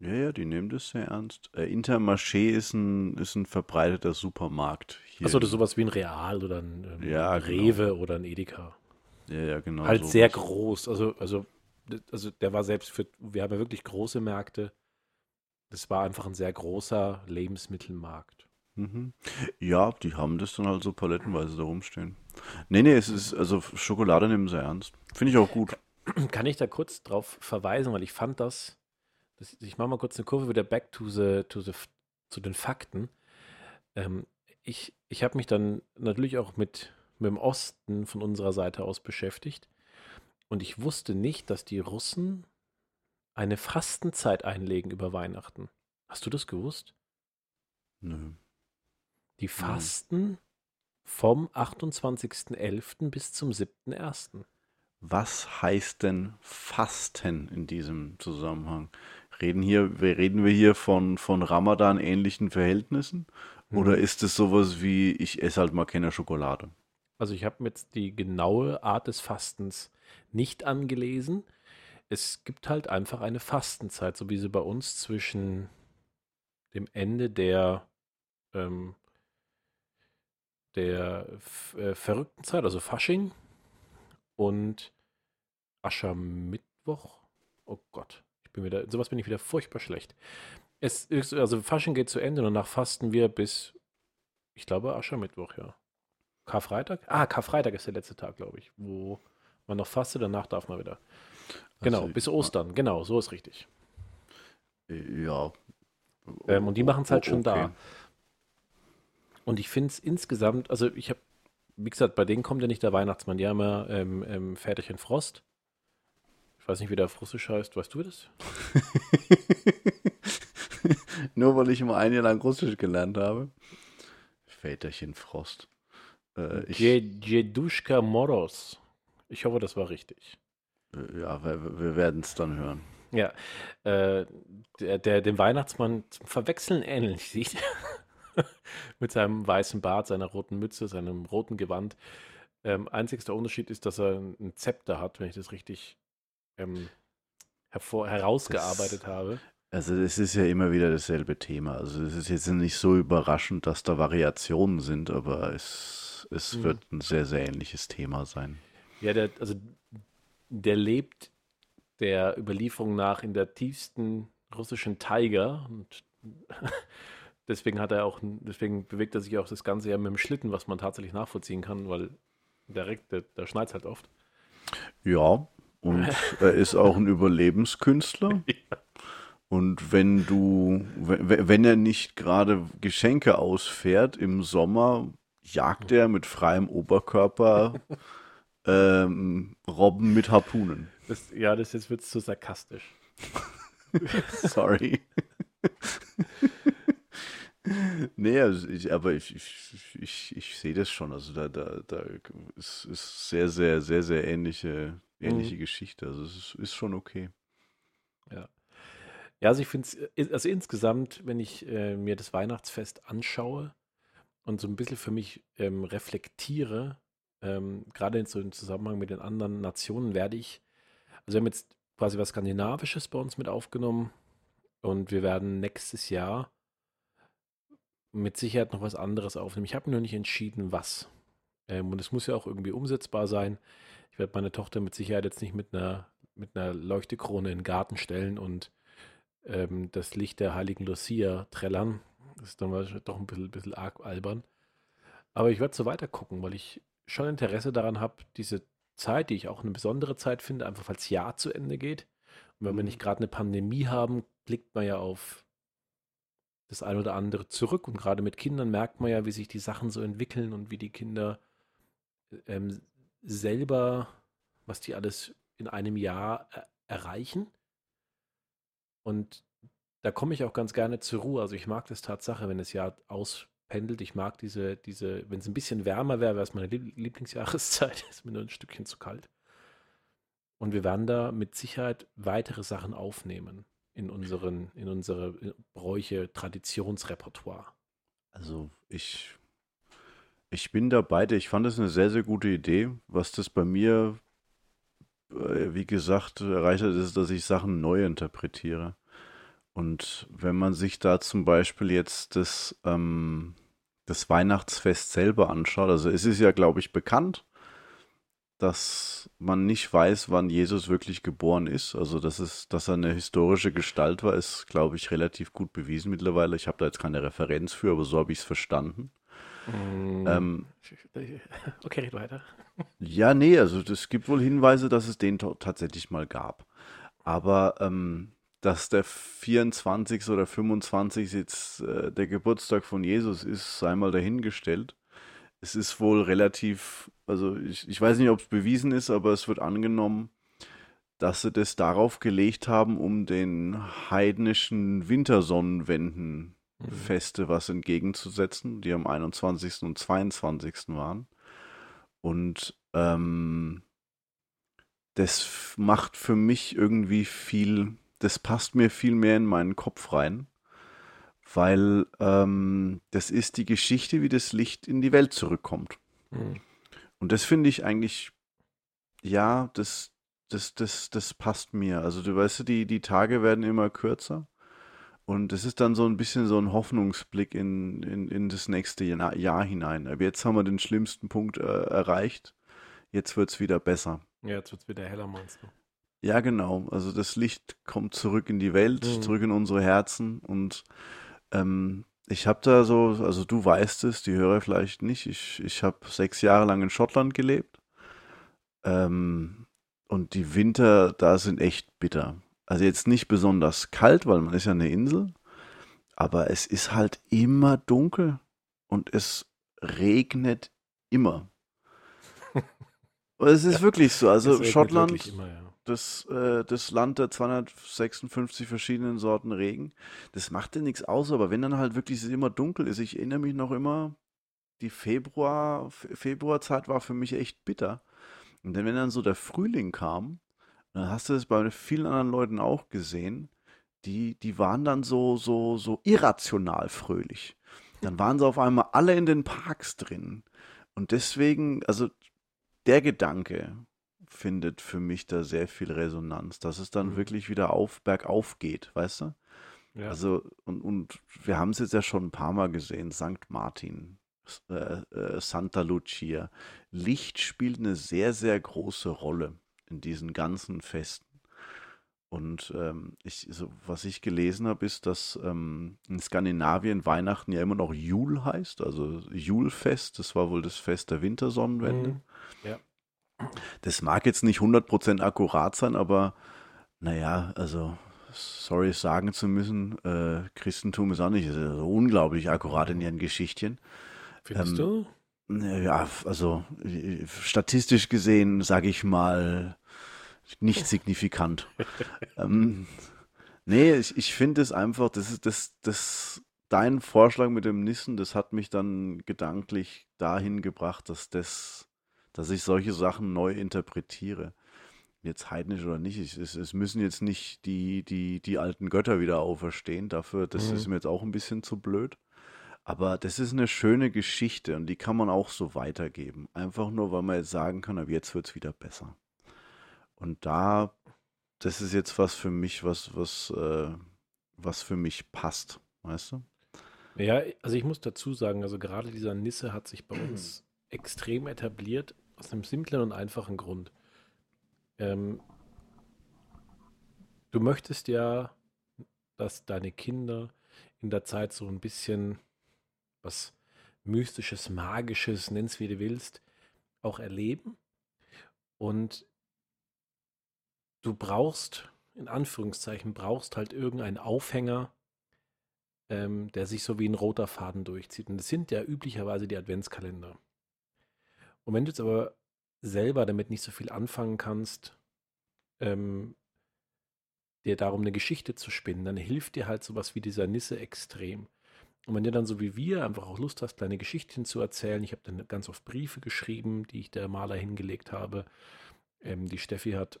S1: Ja, ja, die nehmen das sehr ernst. Äh, Intermarché ist ein, ist ein verbreiteter Supermarkt hier.
S2: Achso, das ist sowas wie ein Real oder ein ähm,
S1: Ja, genau.
S2: Rewe oder ein Edeka.
S1: Ja, ja, genau.
S2: halt
S1: sowas.
S2: sehr groß. Also, also, also der war selbst für, wir haben ja wirklich große Märkte. Das war einfach ein sehr großer Lebensmittelmarkt.
S1: Mhm. Ja, die haben das dann halt so palettenweise da rumstehen. Nee, nee, es ist, also Schokolade nehmen sie ernst. Finde ich auch gut.
S2: Kann ich da kurz drauf verweisen, weil ich fand das, das ich mache mal kurz eine Kurve wieder back to the, to the, zu den Fakten. Ähm, ich ich habe mich dann natürlich auch mit, mit dem Osten von unserer Seite aus beschäftigt und ich wusste nicht, dass die Russen eine Fastenzeit einlegen über Weihnachten. Hast du das gewusst?
S1: Nö.
S2: Die fasten vom 28.11. bis zum 7.1.
S1: Was heißt denn Fasten in diesem Zusammenhang? Reden hier, wir- reden wir hier von, von Ramadan ähnlichen Verhältnissen? Oder ist es sowas wie, ich esse halt mal keine Schokolade?
S2: Also ich habe mir jetzt die genaue Art des Fastens nicht angelesen. Es gibt halt einfach eine Fastenzeit, so wie sie bei uns zwischen dem Ende der, ähm, der äh, verrückten Zeit, also Fasching und Aschermittwoch. Oh Gott, ich bin wieder, sowas bin ich wieder furchtbar schlecht. Es ist, also Fasching geht zu Ende und danach fasten wir bis, ich glaube, Aschermittwoch, ja. Karfreitag? Ah, Karfreitag ist der letzte Tag, glaube ich, wo man noch fastet, danach darf man wieder. Genau,
S1: Also,
S2: bis Ostern, genau, so ist richtig.
S1: Ja.
S2: Ähm, und die machen's halt schon da. Und ich finde es insgesamt, also ich habe, wie gesagt, bei denen kommt ja nicht der Weihnachtsmann, die haben ja ähm, ähm, Väterchen Frost. Ich weiß nicht, wie der auf Russisch heißt, weißt du das?
S1: Nur weil ich mal ein Jahr lang Russisch gelernt habe. Väterchen Frost. Äh, ich,
S2: Jeduschka Moros. Ich hoffe, das war richtig.
S1: äh, ja, wir, wir werden es dann hören.
S2: Ja, äh, der, der dem Weihnachtsmann zum Verwechseln ähnlich sieht. Mit seinem weißen Bart, seiner roten Mütze, seinem roten Gewand. Ähm, einzigster Unterschied ist, dass er ein Zepter hat, wenn ich das richtig ähm, hervor, herausgearbeitet habe.
S1: Also es ist ja immer wieder dasselbe Thema. Also es ist jetzt nicht so überraschend, dass da Variationen sind, aber es, es
S2: Mhm.
S1: wird ein sehr, sehr ähnliches Thema sein.
S2: Ja, der, also der lebt der Überlieferung nach in der tiefsten russischen Taiga und deswegen hat er auch, deswegen bewegt er sich auch das Ganze ja mit dem Schlitten, was man tatsächlich nachvollziehen kann, weil direkt, da, schneit es halt oft.
S1: Ja, und er ist auch ein Überlebenskünstler. Und wenn du, we- wenn er nicht gerade Geschenke ausfährt im Sommer, jagt er mit freiem Oberkörper ähm, Robben mit Harpunen.
S2: Das, ja, das jetzt wird zu sarkastisch.
S1: Sorry. Nee, also ich, aber ich, ich, ich, ich sehe das schon. Also da, da, da ist, ist sehr, sehr, sehr, sehr ähnliche, ähnliche Geschichte. Also es ist, ist schon okay.
S2: Ja, also ich finde es, also insgesamt, wenn ich äh, mir das Weihnachtsfest anschaue und so ein bisschen für mich ähm, reflektiere, ähm, gerade in so im Zusammenhang mit den anderen Nationen, werde ich, also wir haben jetzt quasi was Skandinavisches bei uns mit aufgenommen und wir werden nächstes Jahr mit Sicherheit noch was anderes aufnehmen. Ich habe noch nicht entschieden, was. Ähm, und es muss ja auch irgendwie umsetzbar sein. Ich werde meine Tochter mit Sicherheit jetzt nicht mit einer, mit einer Leuchtekrone in den Garten stellen und ähm, das Licht der heiligen Lucia trällern. Das ist dann wahrscheinlich doch ein bisschen, bisschen arg albern. Aber ich werde so weiter gucken, weil ich schon Interesse daran habe, diese Zeit, die ich auch eine besondere Zeit finde, einfach als Jahr zu Ende geht. Und wenn wir
S1: Mhm.
S2: nicht gerade eine Pandemie haben, blickt man ja auf das ein oder andere zurück. Und gerade mit Kindern merkt man ja, wie sich die Sachen so entwickeln und wie die Kinder ähm, selber, was die alles in einem Jahr er erreichen. Und da komme ich auch ganz gerne zur Ruhe. Also ich mag das Tatsache, wenn das Jahr auspendelt. Ich mag diese, diese, wenn es ein bisschen wärmer wäre, wäre es meine Lieb- Lieblingsjahreszeit. ist mir nur ein Stückchen zu kalt. Und wir werden da mit Sicherheit weitere Sachen aufnehmen in unseren, in unsere Bräuche, Traditionsrepertoire.
S1: Also ich, ich bin dabei. Ich fand das eine sehr, sehr gute Idee. Was das bei mir, äh, wie gesagt, erreicht hat, ist, dass ich Sachen neu interpretiere. Und wenn man sich da zum Beispiel jetzt das, ähm, das Weihnachtsfest selber anschaut, also es ist ja, glaube ich, bekannt, dass man nicht weiß, wann Jesus wirklich geboren ist. Also, dass, es, dass er eine historische Gestalt war, ist, glaube ich, relativ gut bewiesen mittlerweile. Ich habe da jetzt keine Referenz für, aber so habe ich es verstanden.
S2: Mm,
S1: Ähm,
S2: okay, red weiter.
S1: ja, nee, also es gibt wohl Hinweise, dass es den tatsächlich mal gab. Aber ähm, dass der 24. oder 25. jetzt äh, der Geburtstag von Jesus ist, sei mal dahingestellt. Es ist wohl relativ, also ich, ich weiß nicht, ob es bewiesen ist, aber es wird angenommen, dass sie das darauf gelegt haben, um den heidnischen Wintersonnenwenden
S2: Mhm.
S1: Feste was entgegenzusetzen, die am 21. und 22. waren. Und ähm, das macht für mich irgendwie viel, das passt mir viel mehr in meinen Kopf rein, weil ähm, das ist die Geschichte, wie das Licht in die Welt zurückkommt.
S2: Mhm.
S1: Und das finde ich eigentlich, ja, das, das, das, das passt mir. Also du weißt, die, die Tage werden immer kürzer. Und es ist dann so ein bisschen so ein Hoffnungsblick in, in, in das nächste Jahr, Jahr hinein. Aber jetzt haben wir den schlimmsten Punkt äh, erreicht. Jetzt wird es wieder besser.
S2: Ja, jetzt wird es wieder heller, meinst du?
S1: Ja, genau. Also das Licht kommt zurück in die Welt,
S2: Mhm.
S1: zurück in unsere Herzen. Und ähm, ich habe da so, also du weißt es, die Hörer vielleicht nicht. Ich, ich habe sechs Jahre lang in Schottland gelebt. Ähm, und die Winter da sind echt bitter. Also jetzt nicht besonders kalt, weil man ist ja eine Insel. Aber es ist halt immer dunkel und es regnet immer. Und es ist wirklich so. Also Schottland,
S2: Immer, ja.
S1: Das, äh, das Land der 256 verschiedenen Sorten Regen, das macht dir nichts aus, aber wenn dann halt wirklich es immer dunkel ist, ich erinnere mich noch immer, die Februar, Fe- Februarzeit war für mich echt bitter. Und dann, wenn dann so der Frühling kam, dann hast du es bei vielen anderen Leuten auch gesehen, die, die waren dann so, so, so irrational fröhlich. Dann waren sie auf einmal alle in den Parks drin. Und deswegen, also der Gedanke, findet für mich da sehr viel Resonanz, dass es dann
S2: Mhm.
S1: wirklich wieder auf bergauf geht, weißt du?
S2: Ja.
S1: Also, und, und wir haben es jetzt ja schon ein paar Mal gesehen, St. Martin, äh, äh, Santa Lucia. Licht spielt eine sehr, sehr große Rolle in diesen ganzen Festen. Und ähm, ich, so, was ich gelesen habe, ist, dass ähm, in Skandinavien Weihnachten ja immer noch Jul heißt, also Julfest, das war wohl das Fest der Wintersonnenwende.
S2: Mhm. Ja.
S1: Das mag jetzt nicht 100% akkurat sein, aber naja, also sorry sagen zu müssen, äh, Christentum ist auch nicht so unglaublich akkurat in ihren Geschichtchen.
S2: Findest
S1: Ähm,
S2: du?
S1: Ja, also äh, statistisch gesehen, sage ich mal, nicht signifikant. ähm, nee, ich, ich finde es einfach, das ist das, das, dein Vorschlag mit dem Nissen, das hat mich dann gedanklich dahin gebracht, dass das, dass ich solche Sachen neu interpretiere. Jetzt heidnisch oder nicht, ich, es, es müssen jetzt nicht die, die, die alten Götter wieder auferstehen, dafür, das
S2: Mhm.
S1: ist mir jetzt auch ein bisschen zu blöd. Aber das ist eine schöne Geschichte und die kann man auch so weitergeben. Einfach nur, weil man jetzt sagen kann, ab jetzt wird es wieder besser. Und da, das ist jetzt was für mich, was, was, äh, was für mich passt, weißt du?
S2: Ja, also ich muss dazu sagen, also gerade dieser Nisse hat sich bei uns extrem etabliert, aus einem simplen und einfachen Grund. Ähm, du möchtest ja, dass deine Kinder in der Zeit so ein bisschen was Mystisches, Magisches, nenn's wie du willst, auch erleben. Und du brauchst, in Anführungszeichen, brauchst halt irgendeinen Aufhänger, ähm, der sich so wie ein roter Faden durchzieht. Und das sind ja üblicherweise die Adventskalender. Und wenn du jetzt aber selber damit nicht so viel anfangen kannst, ähm, dir darum eine Geschichte zu spinnen, dann hilft dir halt sowas wie dieser Nisse extrem. Und wenn du dann so wie wir einfach auch Lust hast, kleine Geschichten zu erzählen, ich habe dann ganz oft Briefe geschrieben, die ich der Maler hingelegt habe. Ähm, die Steffi hat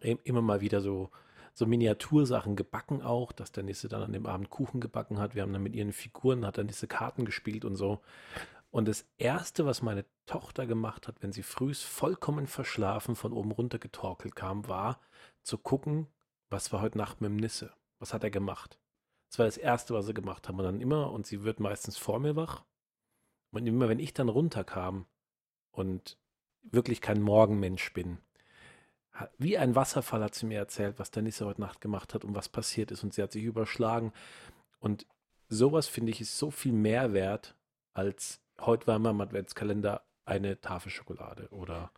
S2: im- immer mal wieder so, so Miniatursachen gebacken auch, dass der Nisse dann an dem Abend Kuchen gebacken hat. Wir haben dann mit ihren Figuren, hat dann diese Karten gespielt und so. Und das Erste, was meine Tochter gemacht hat, wenn sie frühs vollkommen verschlafen von oben runter getorkelt kam, war zu gucken, was war heute Nacht mit dem Nisse. Was hat er gemacht? Das war das Erste, was sie gemacht haben. Und dann immer, und sie wird meistens vor mir wach. Und immer, wenn ich dann runterkam und wirklich kein Morgenmensch bin, wie ein Wasserfall hat sie mir erzählt, was Danissa heute Nacht gemacht hat und was passiert ist. Und sie hat sich überschlagen. Und sowas, finde ich, ist so viel mehr wert, als heute war mal im Adventskalender eine Tafel Schokolade oder.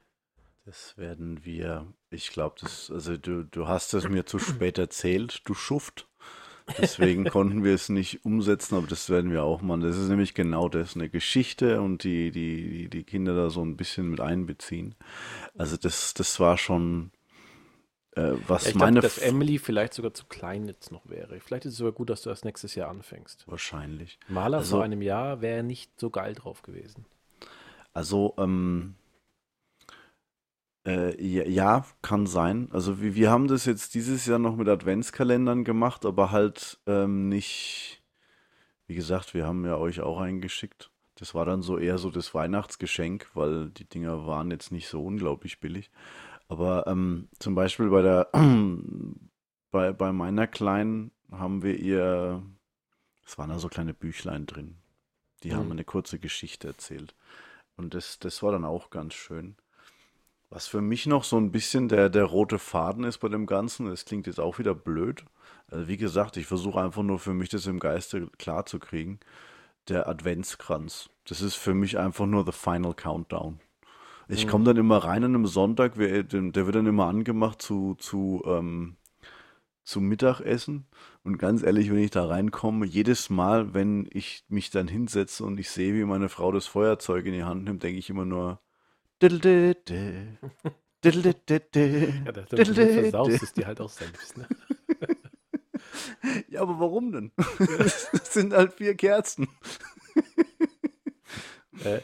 S1: Das werden wir, ich glaube, das, also du, du hast es mir zu spät erzählt, du Schuft. Deswegen konnten wir es nicht umsetzen, aber das werden wir auch machen. Das ist nämlich genau das, eine Geschichte und die, die, die Kinder da so ein bisschen mit einbeziehen. Also das, das war schon, äh, was
S2: ja, ich
S1: meine.
S2: Glaub, dass Emily vielleicht sogar zu klein jetzt noch wäre. Vielleicht ist es sogar gut, dass du erst nächstes Jahr anfängst.
S1: Wahrscheinlich.
S2: Maler also, vor einem Jahr wäre nicht so geil drauf gewesen.
S1: Also, ähm, äh, ja, ja, kann sein. Also wir, wir haben das jetzt dieses Jahr noch mit Adventskalendern gemacht, aber halt ähm, nicht, wie gesagt, wir haben ja euch auch eingeschickt. Das war dann so eher so das Weihnachtsgeschenk, weil die Dinger waren jetzt nicht so unglaublich billig. Aber ähm, zum Beispiel bei der bei, bei meiner Kleinen haben wir ihr, es waren da so kleine Büchlein drin. Die mhm. haben eine kurze Geschichte erzählt. Und das, das war dann auch ganz schön. Was für mich noch so ein bisschen der, der rote Faden ist bei dem Ganzen, das klingt jetzt auch wieder blöd. Also wie gesagt, ich versuche einfach nur für mich das im Geiste klar zu kriegen. Der Adventskranz. Das ist für mich einfach nur the final countdown. Ich mhm. komme dann immer rein an einem Sonntag, der wird dann immer angemacht zu, zu, ähm, zum Mittagessen. Und ganz ehrlich, wenn ich da reinkomme, jedes Mal, wenn ich mich dann hinsetze und ich sehe, wie meine Frau das Feuerzeug in die Hand nimmt, denke ich immer nur, ja,
S2: das, dann versaust es dir halt auch selbst. Ne?
S1: ja, aber warum denn? Das sind halt vier Kerzen.
S2: Äh,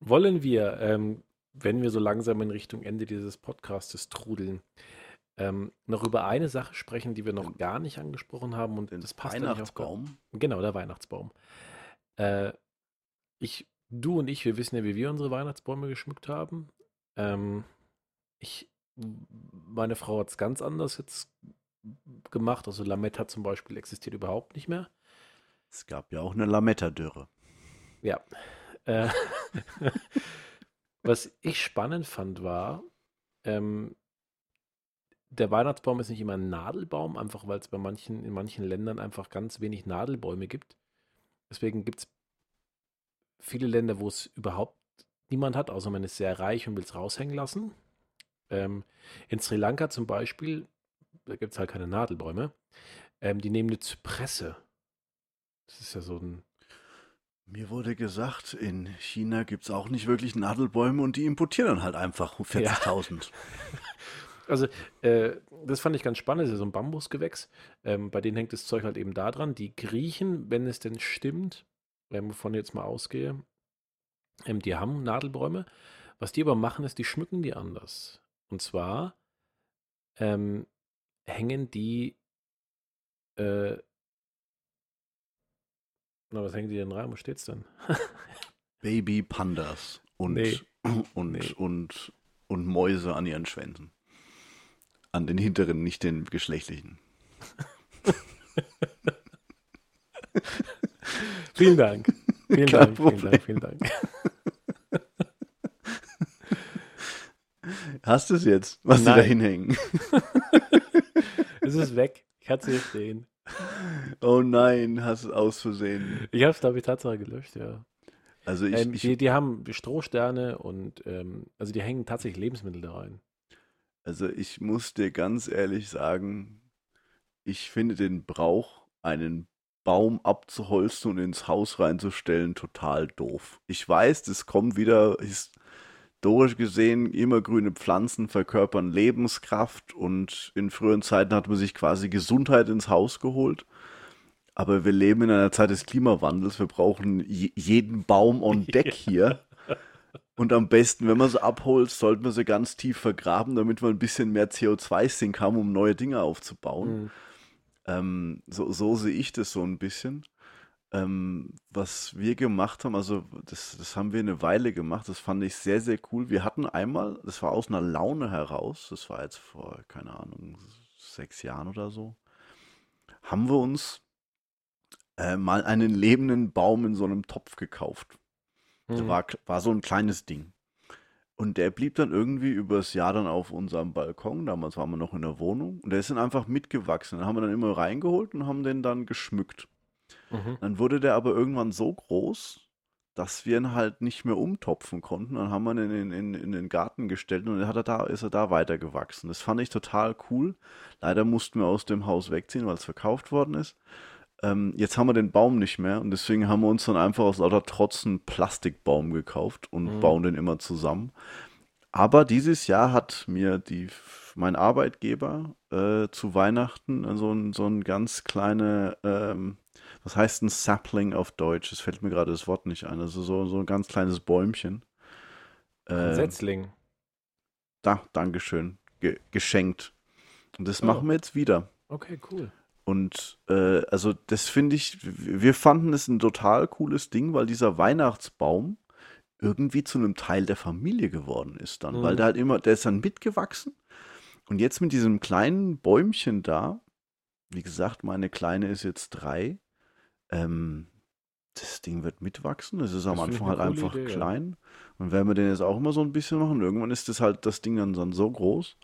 S2: wollen wir, ähm, wenn wir so langsam in Richtung Ende dieses Podcastes trudeln, ähm, noch über eine Sache sprechen, die wir noch gar nicht angesprochen haben und
S1: Den
S2: das passt
S1: Weihnachtsbaum.
S2: Auf, genau, der Weihnachtsbaum. Äh, ich du und ich, wir wissen ja, wie wir unsere Weihnachtsbäume geschmückt haben. Ähm, ich, meine Frau hat es ganz anders jetzt gemacht. Also Lametta zum Beispiel existiert überhaupt nicht mehr.
S1: Es gab ja auch eine Lametta-Dürre.
S2: Ja. Äh, was ich spannend fand, war, ähm, der Weihnachtsbaum ist nicht immer ein Nadelbaum, einfach weil es bei manchen, in manchen Ländern einfach ganz wenig Nadelbäume gibt. Deswegen gibt es viele Länder, wo es überhaupt niemand hat, außer man ist sehr reich und will es raushängen lassen. Ähm, in Sri Lanka zum Beispiel, da gibt es halt keine Nadelbäume, ähm, die nehmen eine Zypresse. Das ist ja so ein.
S1: Mir wurde gesagt, in China gibt es auch nicht wirklich Nadelbäume und die importieren dann halt einfach 40.000. Ja.
S2: Also, äh, das fand ich ganz spannend. Das ist ja so ein Bambusgewächs. Ähm, bei denen hängt das Zeug halt eben da dran. Die Griechen, wenn es denn stimmt, ähm, wovon ich jetzt mal ausgehe, ähm, die haben Nadelbäume. Was die aber machen, ist, die schmücken die anders. Und zwar ähm, hängen die, äh, na, was hängen die denn rein? Wo steht's denn?
S1: Baby Pandas und, nee. und, nee. und, und Mäuse an ihren Schwänzen. An den hinteren, nicht den geschlechtlichen.
S2: vielen Dank. Vielen Dank, vielen Dank, vielen Dank.
S1: Hast du es jetzt, was Nein. sie da hinhängen?
S2: es ist weg. Ich hatte es stehen.
S1: Oh nein, hast du es aus Versehen.
S2: Ich habe es, glaube ich, tatsächlich gelöscht, ja.
S1: Also ich,
S2: ähm,
S1: ich
S2: die, die, haben Strohsterne und ähm, also die hängen tatsächlich Lebensmittel da rein.
S1: Also ich muss dir ganz ehrlich sagen, ich finde den Brauch, einen Baum abzuholzen und ins Haus reinzustellen, total doof. Ich weiß, das kommt wieder historisch gesehen, immer grüne Pflanzen verkörpern Lebenskraft und in früheren Zeiten hat man sich quasi Gesundheit ins Haus geholt. Aber wir leben in einer Zeit des Klimawandels. Wir brauchen jeden Baum on deck hier. Und am besten, wenn man sie abholt, sollte man sie ganz tief vergraben, damit man ein bisschen mehr CO2 sinken kann, um neue Dinge aufzubauen. Mhm. Ähm, so, so sehe ich das so ein bisschen. Ähm, was wir gemacht haben, also das, das haben wir eine Weile gemacht, das fand ich sehr, sehr cool. Wir hatten einmal, das war aus einer Laune heraus, das war jetzt vor, keine Ahnung, sechs Jahren oder so, haben wir uns äh, mal einen lebenden Baum in so einem Topf gekauft. Mhm. war, war so ein kleines Ding. Und der blieb dann irgendwie übers Jahr dann auf unserem Balkon. Damals waren wir noch in der Wohnung. Und der ist dann einfach mitgewachsen. Den haben wir dann immer reingeholt und haben den dann geschmückt. Mhm. Dann wurde der aber irgendwann so groß, dass wir ihn halt nicht mehr umtopfen konnten. Dann haben wir ihn in, in, in den Garten gestellt und hat er da, ist er da weitergewachsen. Das fand ich total cool. Leider mussten wir aus dem Haus wegziehen, weil es verkauft worden ist. Ähm, jetzt haben wir den Baum nicht mehr und deswegen haben wir uns dann einfach aus lauter Trotz einen Plastikbaum gekauft und mhm. bauen den immer zusammen. Aber dieses Jahr hat mir die, mein Arbeitgeber äh, zu Weihnachten so ein, so ein ganz kleine, ähm, was heißt ein Sapling auf Deutsch? Es fällt mir gerade das Wort nicht ein. Also so, so ein ganz kleines Bäumchen.
S2: Äh, Setzling.
S1: Da, Dankeschön. Ge geschenkt. Und das oh. machen wir jetzt wieder.
S2: Okay, cool.
S1: Und äh, also das finde ich, wir fanden es ein total cooles Ding, weil dieser Weihnachtsbaum irgendwie zu einem Teil der Familie geworden ist dann, mhm. weil der halt immer, der ist dann mitgewachsen und jetzt mit diesem kleinen Bäumchen da, wie gesagt, meine Kleine ist jetzt drei, ähm, das Ding wird mitwachsen. Es ist am das Anfang halt einfach Idee, klein. Und wenn wir den jetzt auch immer so ein bisschen machen, irgendwann ist das halt das Ding dann, dann so groß,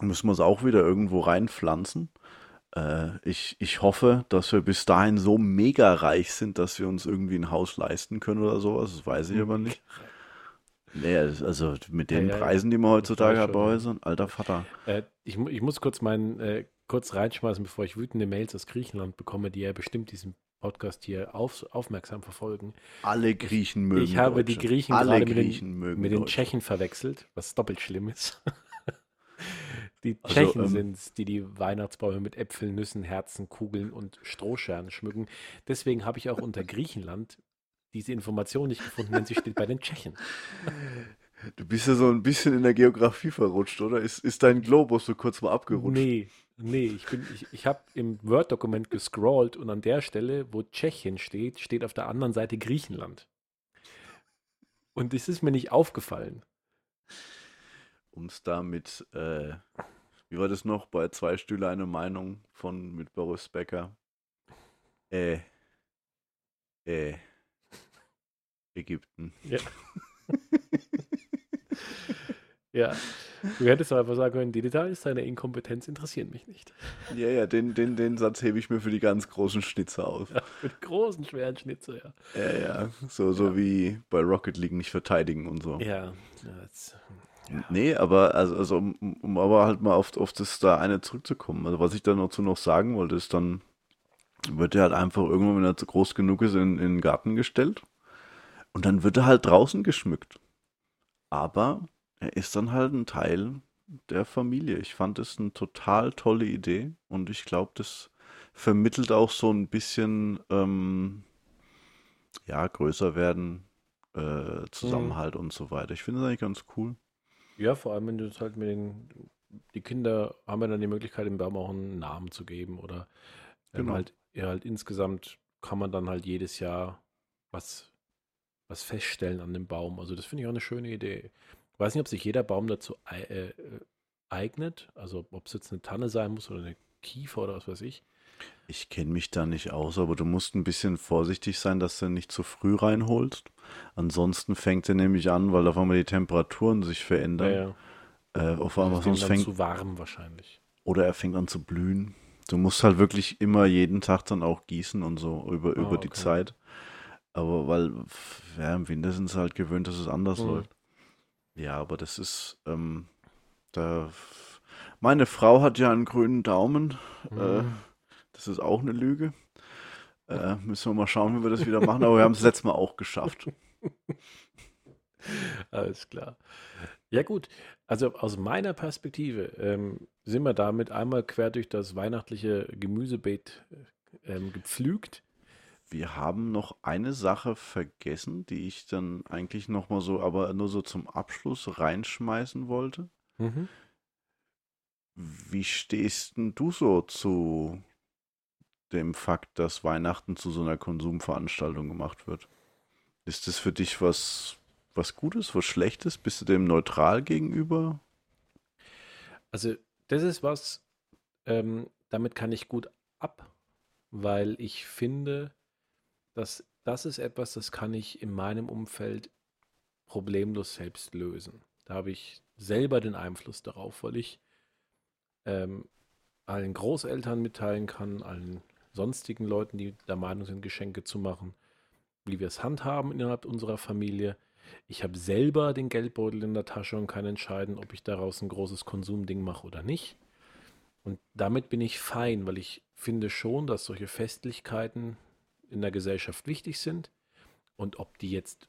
S1: müssen wir es auch wieder irgendwo reinpflanzen. Äh, ich, ich hoffe, dass wir bis dahin so mega reich sind, dass wir uns irgendwie ein Haus leisten können oder sowas. Das weiß ich aber nicht. Nee, also mit den ja, ja, Preisen, die man heutzutage hat bei Häusern, alter Vater.
S2: Äh, ich, ich muss kurz meinen, äh, kurz reinschmeißen, bevor ich wütende Mails aus Griechenland bekomme, die ja bestimmt diesen Podcast hier auf, aufmerksam verfolgen.
S1: Alle Griechen mögen
S2: Ich, ich habe Deutsche. die Griechen Alle gerade Griechen mit den, mit den Tschechen verwechselt, was doppelt schlimm ist. Die also, Tschechen also, ähm, sind es, die die Weihnachtsbäume mit Äpfeln, Nüssen, Herzen, Kugeln und Strohschernen schmücken. Deswegen habe ich auch unter Griechenland diese Information nicht gefunden, denn sie steht bei den Tschechen.
S1: Du bist ja so ein bisschen in der Geografie verrutscht, oder? Ist, ist dein Globus so kurz mal abgerutscht?
S2: Nee, nee, ich, ich, ich habe im Word-Dokument gescrollt und an der Stelle, wo Tschechien steht, steht auf der anderen Seite Griechenland. Und es ist mir nicht aufgefallen
S1: um es da mit, äh, wie war das noch, bei zwei Stühle eine Meinung von mit Boris Becker. Äh, äh, Ägypten.
S2: Ja. ja. Du hättest einfach sagen können, die Details seiner Inkompetenz interessieren mich nicht.
S1: Ja, ja, den, den, den Satz hebe ich mir für die ganz großen Schnitzer auf. Ja,
S2: für die großen, schweren Schnitzer, ja.
S1: Ja, ja. So, so ja. wie bei Rocket League nicht verteidigen und so.
S2: Ja, das,
S1: Nee, aber also, also um, um, aber halt mal auf, auf das da eine zurückzukommen. Also was ich da dazu noch sagen wollte, ist dann wird er halt einfach irgendwann, wenn er zu groß genug ist, in, in den Garten gestellt. Und dann wird er halt draußen geschmückt. Aber er ist dann halt ein Teil der Familie. Ich fand es eine total tolle Idee und ich glaube, das vermittelt auch so ein bisschen, ähm, ja, größer werden, äh, Zusammenhalt mhm. und so weiter. Ich finde es eigentlich ganz cool.
S2: Ja, vor allem, wenn du halt mit den, die Kinder haben ja dann die Möglichkeit, dem Baum auch einen Namen zu geben oder ähm, genau. halt, ja, halt insgesamt kann man dann halt jedes Jahr was, was feststellen an dem Baum. Also das finde ich auch eine schöne Idee. Ich weiß nicht, ob sich jeder Baum dazu äh, eignet, also ob es jetzt eine Tanne sein muss oder eine Kiefer oder was weiß ich.
S1: Ich kenne mich da nicht aus, aber du musst ein bisschen vorsichtig sein, dass du nicht zu früh reinholst. Ansonsten fängt er nämlich an, weil auf einmal die Temperaturen sich verändern. Ja, ja. Äh, auf einmal sonst fängt
S2: zu warm wahrscheinlich.
S1: Oder er fängt an zu blühen. Du musst halt wirklich immer jeden Tag dann auch gießen und so über, über okay. die Zeit. Aber weil, ja, im Winter sind sie halt gewöhnt, dass es anders mhm. läuft. Ja, aber das ist, ähm, da, meine Frau hat ja einen grünen Daumen. Äh, mhm. Äh, das ist auch eine Lüge. Äh, müssen wir mal schauen, wie wir das wieder machen, aber wir haben es letztes Mal auch geschafft.
S2: Alles klar. Ja, gut. Also aus meiner Perspektive ähm, sind wir damit einmal quer durch das weihnachtliche Gemüsebeet ähm, gepflügt.
S1: Wir haben noch eine Sache vergessen, die ich dann eigentlich nochmal so, aber nur so zum Abschluss reinschmeißen wollte. Mhm. Wie stehst denn du so zu dem Fakt, dass Weihnachten zu so einer Konsumveranstaltung gemacht wird. Ist das für dich was, was Gutes, was Schlechtes? Bist du dem neutral gegenüber?
S2: Also, das ist was, ähm, damit kann ich gut ab, weil ich finde, dass das ist etwas, das kann ich in meinem Umfeld problemlos selbst lösen. Da habe ich selber den Einfluss darauf, weil ich ähm, allen Großeltern mitteilen kann, allen sonstigen Leuten, die der Meinung sind, Geschenke zu machen, wie wir es handhaben innerhalb unserer Familie. Ich habe selber den Geldbeutel in der Tasche und kann entscheiden, ob ich daraus ein großes Konsumding mache oder nicht. Und damit bin ich fein, weil ich finde schon, dass solche Festlichkeiten in der Gesellschaft wichtig sind. Und ob die jetzt,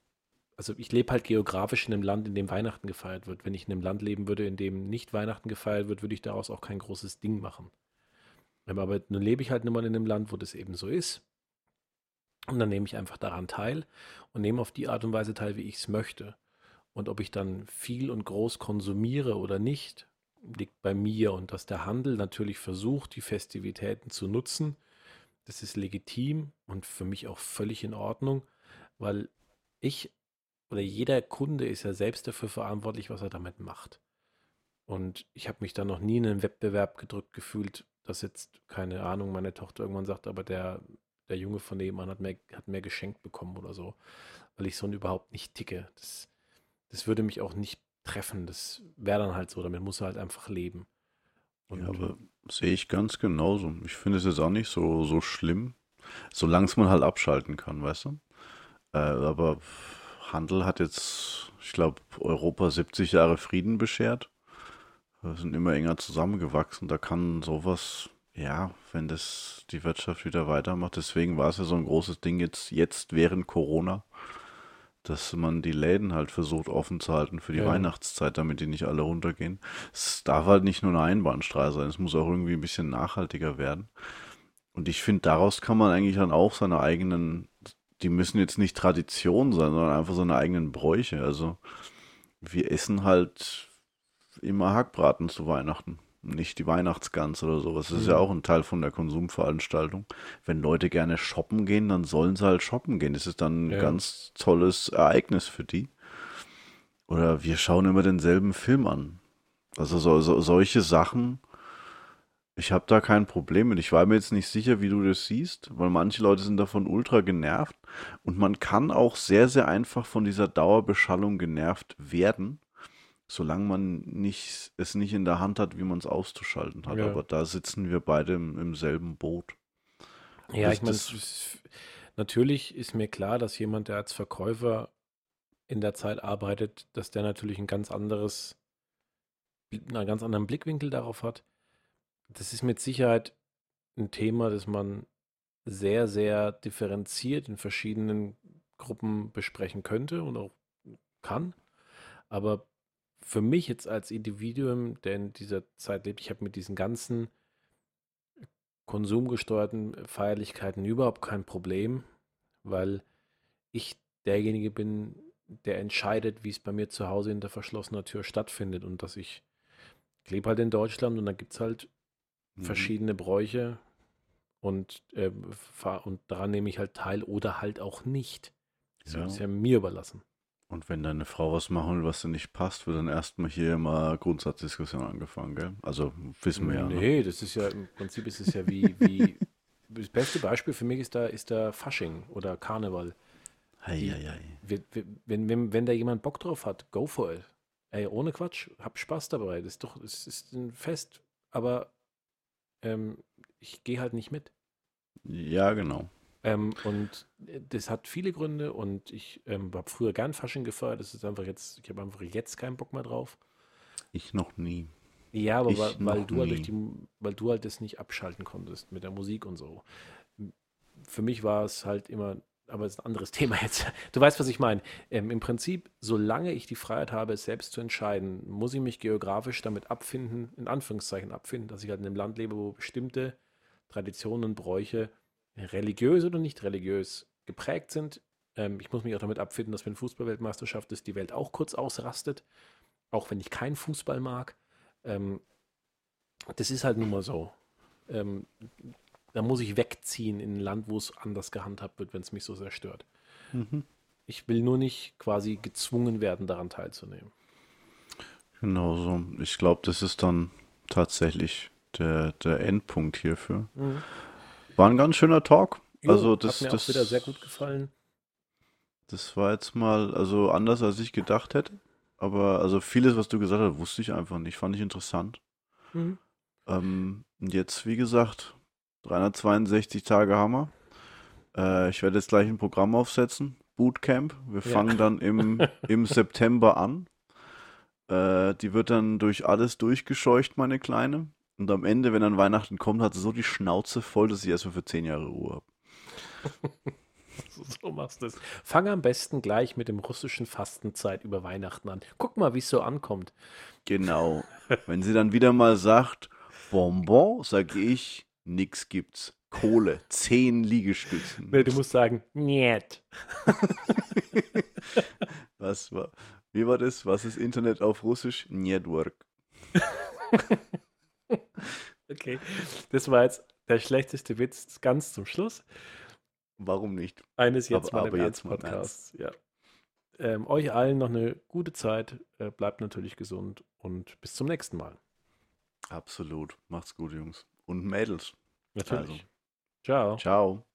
S2: also ich lebe halt geografisch in einem Land, in dem Weihnachten gefeiert wird. Wenn ich in einem Land leben würde, in dem nicht Weihnachten gefeiert wird, würde ich daraus auch kein großes Ding machen. Aber nun lebe ich halt nun mal in einem Land, wo das eben so ist. Und dann nehme ich einfach daran teil und nehme auf die Art und Weise teil, wie ich es möchte. Und ob ich dann viel und groß konsumiere oder nicht, liegt bei mir. Und dass der Handel natürlich versucht, die Festivitäten zu nutzen, das ist legitim und für mich auch völlig in Ordnung, weil ich oder jeder Kunde ist ja selbst dafür verantwortlich, was er damit macht. Und ich habe mich da noch nie in einen Wettbewerb gedrückt gefühlt, dass jetzt, keine Ahnung, meine Tochter irgendwann sagt, aber der, der Junge von nebenan hat mehr, hat mehr geschenkt bekommen oder so, weil ich so überhaupt nicht ticke. Das, das würde mich auch nicht treffen. Das wäre dann halt so, damit muss er halt einfach leben.
S1: Und ja, aber sehe ich ganz genauso. Ich finde es jetzt auch nicht so, so schlimm, solange es man halt abschalten kann, weißt du? Äh, aber Handel hat jetzt, ich glaube, Europa 70 Jahre Frieden beschert. Wir sind immer enger zusammengewachsen. Da kann sowas, ja, wenn das die Wirtschaft wieder weitermacht. Deswegen war es ja so ein großes Ding jetzt, jetzt während Corona, dass man die Läden halt versucht offen zu halten für die ja. Weihnachtszeit, damit die nicht alle runtergehen. Es darf halt nicht nur eine Einbahnstraße sein, es muss auch irgendwie ein bisschen nachhaltiger werden. Und ich finde, daraus kann man eigentlich dann auch seine eigenen, die müssen jetzt nicht Tradition sein, sondern einfach seine eigenen Bräuche. Also wir essen halt immer Hackbraten zu Weihnachten. Nicht die Weihnachtsgans oder sowas. Das ist ja mhm. auch ein Teil von der Konsumveranstaltung. Wenn Leute gerne shoppen gehen, dann sollen sie halt shoppen gehen. Das ist dann ein ja. ganz tolles Ereignis für die. Oder wir schauen immer denselben Film an. Also so, so, solche Sachen, ich habe da kein Problem mit. Ich war mir jetzt nicht sicher, wie du das siehst, weil manche Leute sind davon ultra genervt. Und man kann auch sehr, sehr einfach von dieser Dauerbeschallung genervt werden solange man nicht, es nicht in der Hand hat, wie man es auszuschalten hat. Ja. Aber da sitzen wir beide im, im selben Boot.
S2: Ja, ich meine, natürlich ist mir klar, dass jemand, der als Verkäufer in der Zeit arbeitet, dass der natürlich ein ganz anderes, einen ganz anderen Blickwinkel darauf hat. Das ist mit Sicherheit ein Thema, das man sehr, sehr differenziert in verschiedenen Gruppen besprechen könnte und auch kann. Aber für mich jetzt als Individuum, der in dieser Zeit lebt, ich habe mit diesen ganzen konsumgesteuerten Feierlichkeiten überhaupt kein Problem, weil ich derjenige bin, der entscheidet, wie es bei mir zu Hause hinter verschlossener Tür stattfindet und dass ich, ich lebe halt in Deutschland und da gibt es halt mhm. verschiedene Bräuche und, äh, und daran nehme ich halt teil oder halt auch nicht. Das ja. ist ja mir überlassen.
S1: Und wenn deine Frau was machen will, was dir nicht passt, wird dann erstmal hier immer Grundsatzdiskussion angefangen, gell? Also wissen wir ja.
S2: Ne? Nee, ne? das ist ja, im Prinzip ist es ja wie, wie das beste Beispiel für mich ist da, ist da Fasching oder Karneval.
S1: Hei, hei, hei.
S2: Wenn, wenn, wenn da jemand Bock drauf hat, go for it. Ey, ohne Quatsch, hab Spaß dabei. Das ist doch, es ist ein Fest, aber ähm, ich gehe halt nicht mit.
S1: Ja, genau.
S2: Ähm, und äh, das hat viele Gründe und ich ähm, habe früher gern Fasching gefeiert. Das ist einfach jetzt, ich habe einfach jetzt keinen Bock mehr drauf.
S1: Ich noch nie.
S2: Ja, aber weil, weil du halt die, weil du halt das nicht abschalten konntest mit der Musik und so. Für mich war es halt immer, aber es ist ein anderes Thema jetzt. Du weißt, was ich meine. Ähm, Im Prinzip, solange ich die Freiheit habe, es selbst zu entscheiden, muss ich mich geografisch damit abfinden, in Anführungszeichen abfinden, dass ich halt in einem Land lebe, wo bestimmte Traditionen und Bräuche religiös oder nicht religiös geprägt sind. Ähm, ich muss mich auch damit abfinden, dass wenn Fußballweltmeisterschaft ist, die Welt auch kurz ausrastet, auch wenn ich keinen Fußball mag. Ähm, das ist halt nun mal so. Ähm, da muss ich wegziehen in ein Land, wo es anders gehandhabt wird, wenn es mich so sehr stört. Mhm. Ich will nur nicht quasi gezwungen werden, daran teilzunehmen.
S1: Genau so. Ich glaube, das ist dann tatsächlich der, der Endpunkt hierfür. Mhm. War ein ganz schöner Talk.
S2: Jo,
S1: also das,
S2: hat mir
S1: das,
S2: auch wieder sehr gut gefallen.
S1: Das war jetzt mal, also anders als ich gedacht hätte. Aber also vieles, was du gesagt hast, wusste ich einfach nicht. Fand ich interessant.
S2: Mhm.
S1: Ähm, und jetzt, wie gesagt, 362 Tage Hammer. Äh, ich werde jetzt gleich ein Programm aufsetzen. Bootcamp. Wir
S2: Ja.
S1: fangen dann im, im September an. Äh, die wird dann durch alles durchgescheucht, meine Kleine. Und am Ende, wenn dann Weihnachten kommt, hat sie so die Schnauze voll, dass ich erstmal für 10 Jahre Ruhe habe.
S2: So machst du es. Fang am besten gleich mit dem russischen Fastenzeit über Weihnachten an. Guck mal, wie es so ankommt.
S1: Genau. Wenn sie dann wieder mal sagt, Bonbon, sage ich, nix gibt's. Kohle, 10 Liegestützen.
S2: Nee, du musst sagen, niet.
S1: Was war, wie war das? Was ist Internet auf Russisch? Network.
S2: Okay, das war jetzt der schlechteste Witz ganz zum Schluss
S1: Warum nicht?
S2: eines jetzt
S1: Aber-
S2: mal
S1: aber
S2: im
S1: jetzt mal im
S2: Ernst-Podcasts. Ja. Ähm, euch allen noch eine gute Zeit. Äh, bleibt natürlich gesund und bis zum nächsten Mal.
S1: Absolut. Macht's gut, Jungs. Und Mädels.
S2: Natürlich.
S1: Also.
S2: Ciao.
S1: Ciao.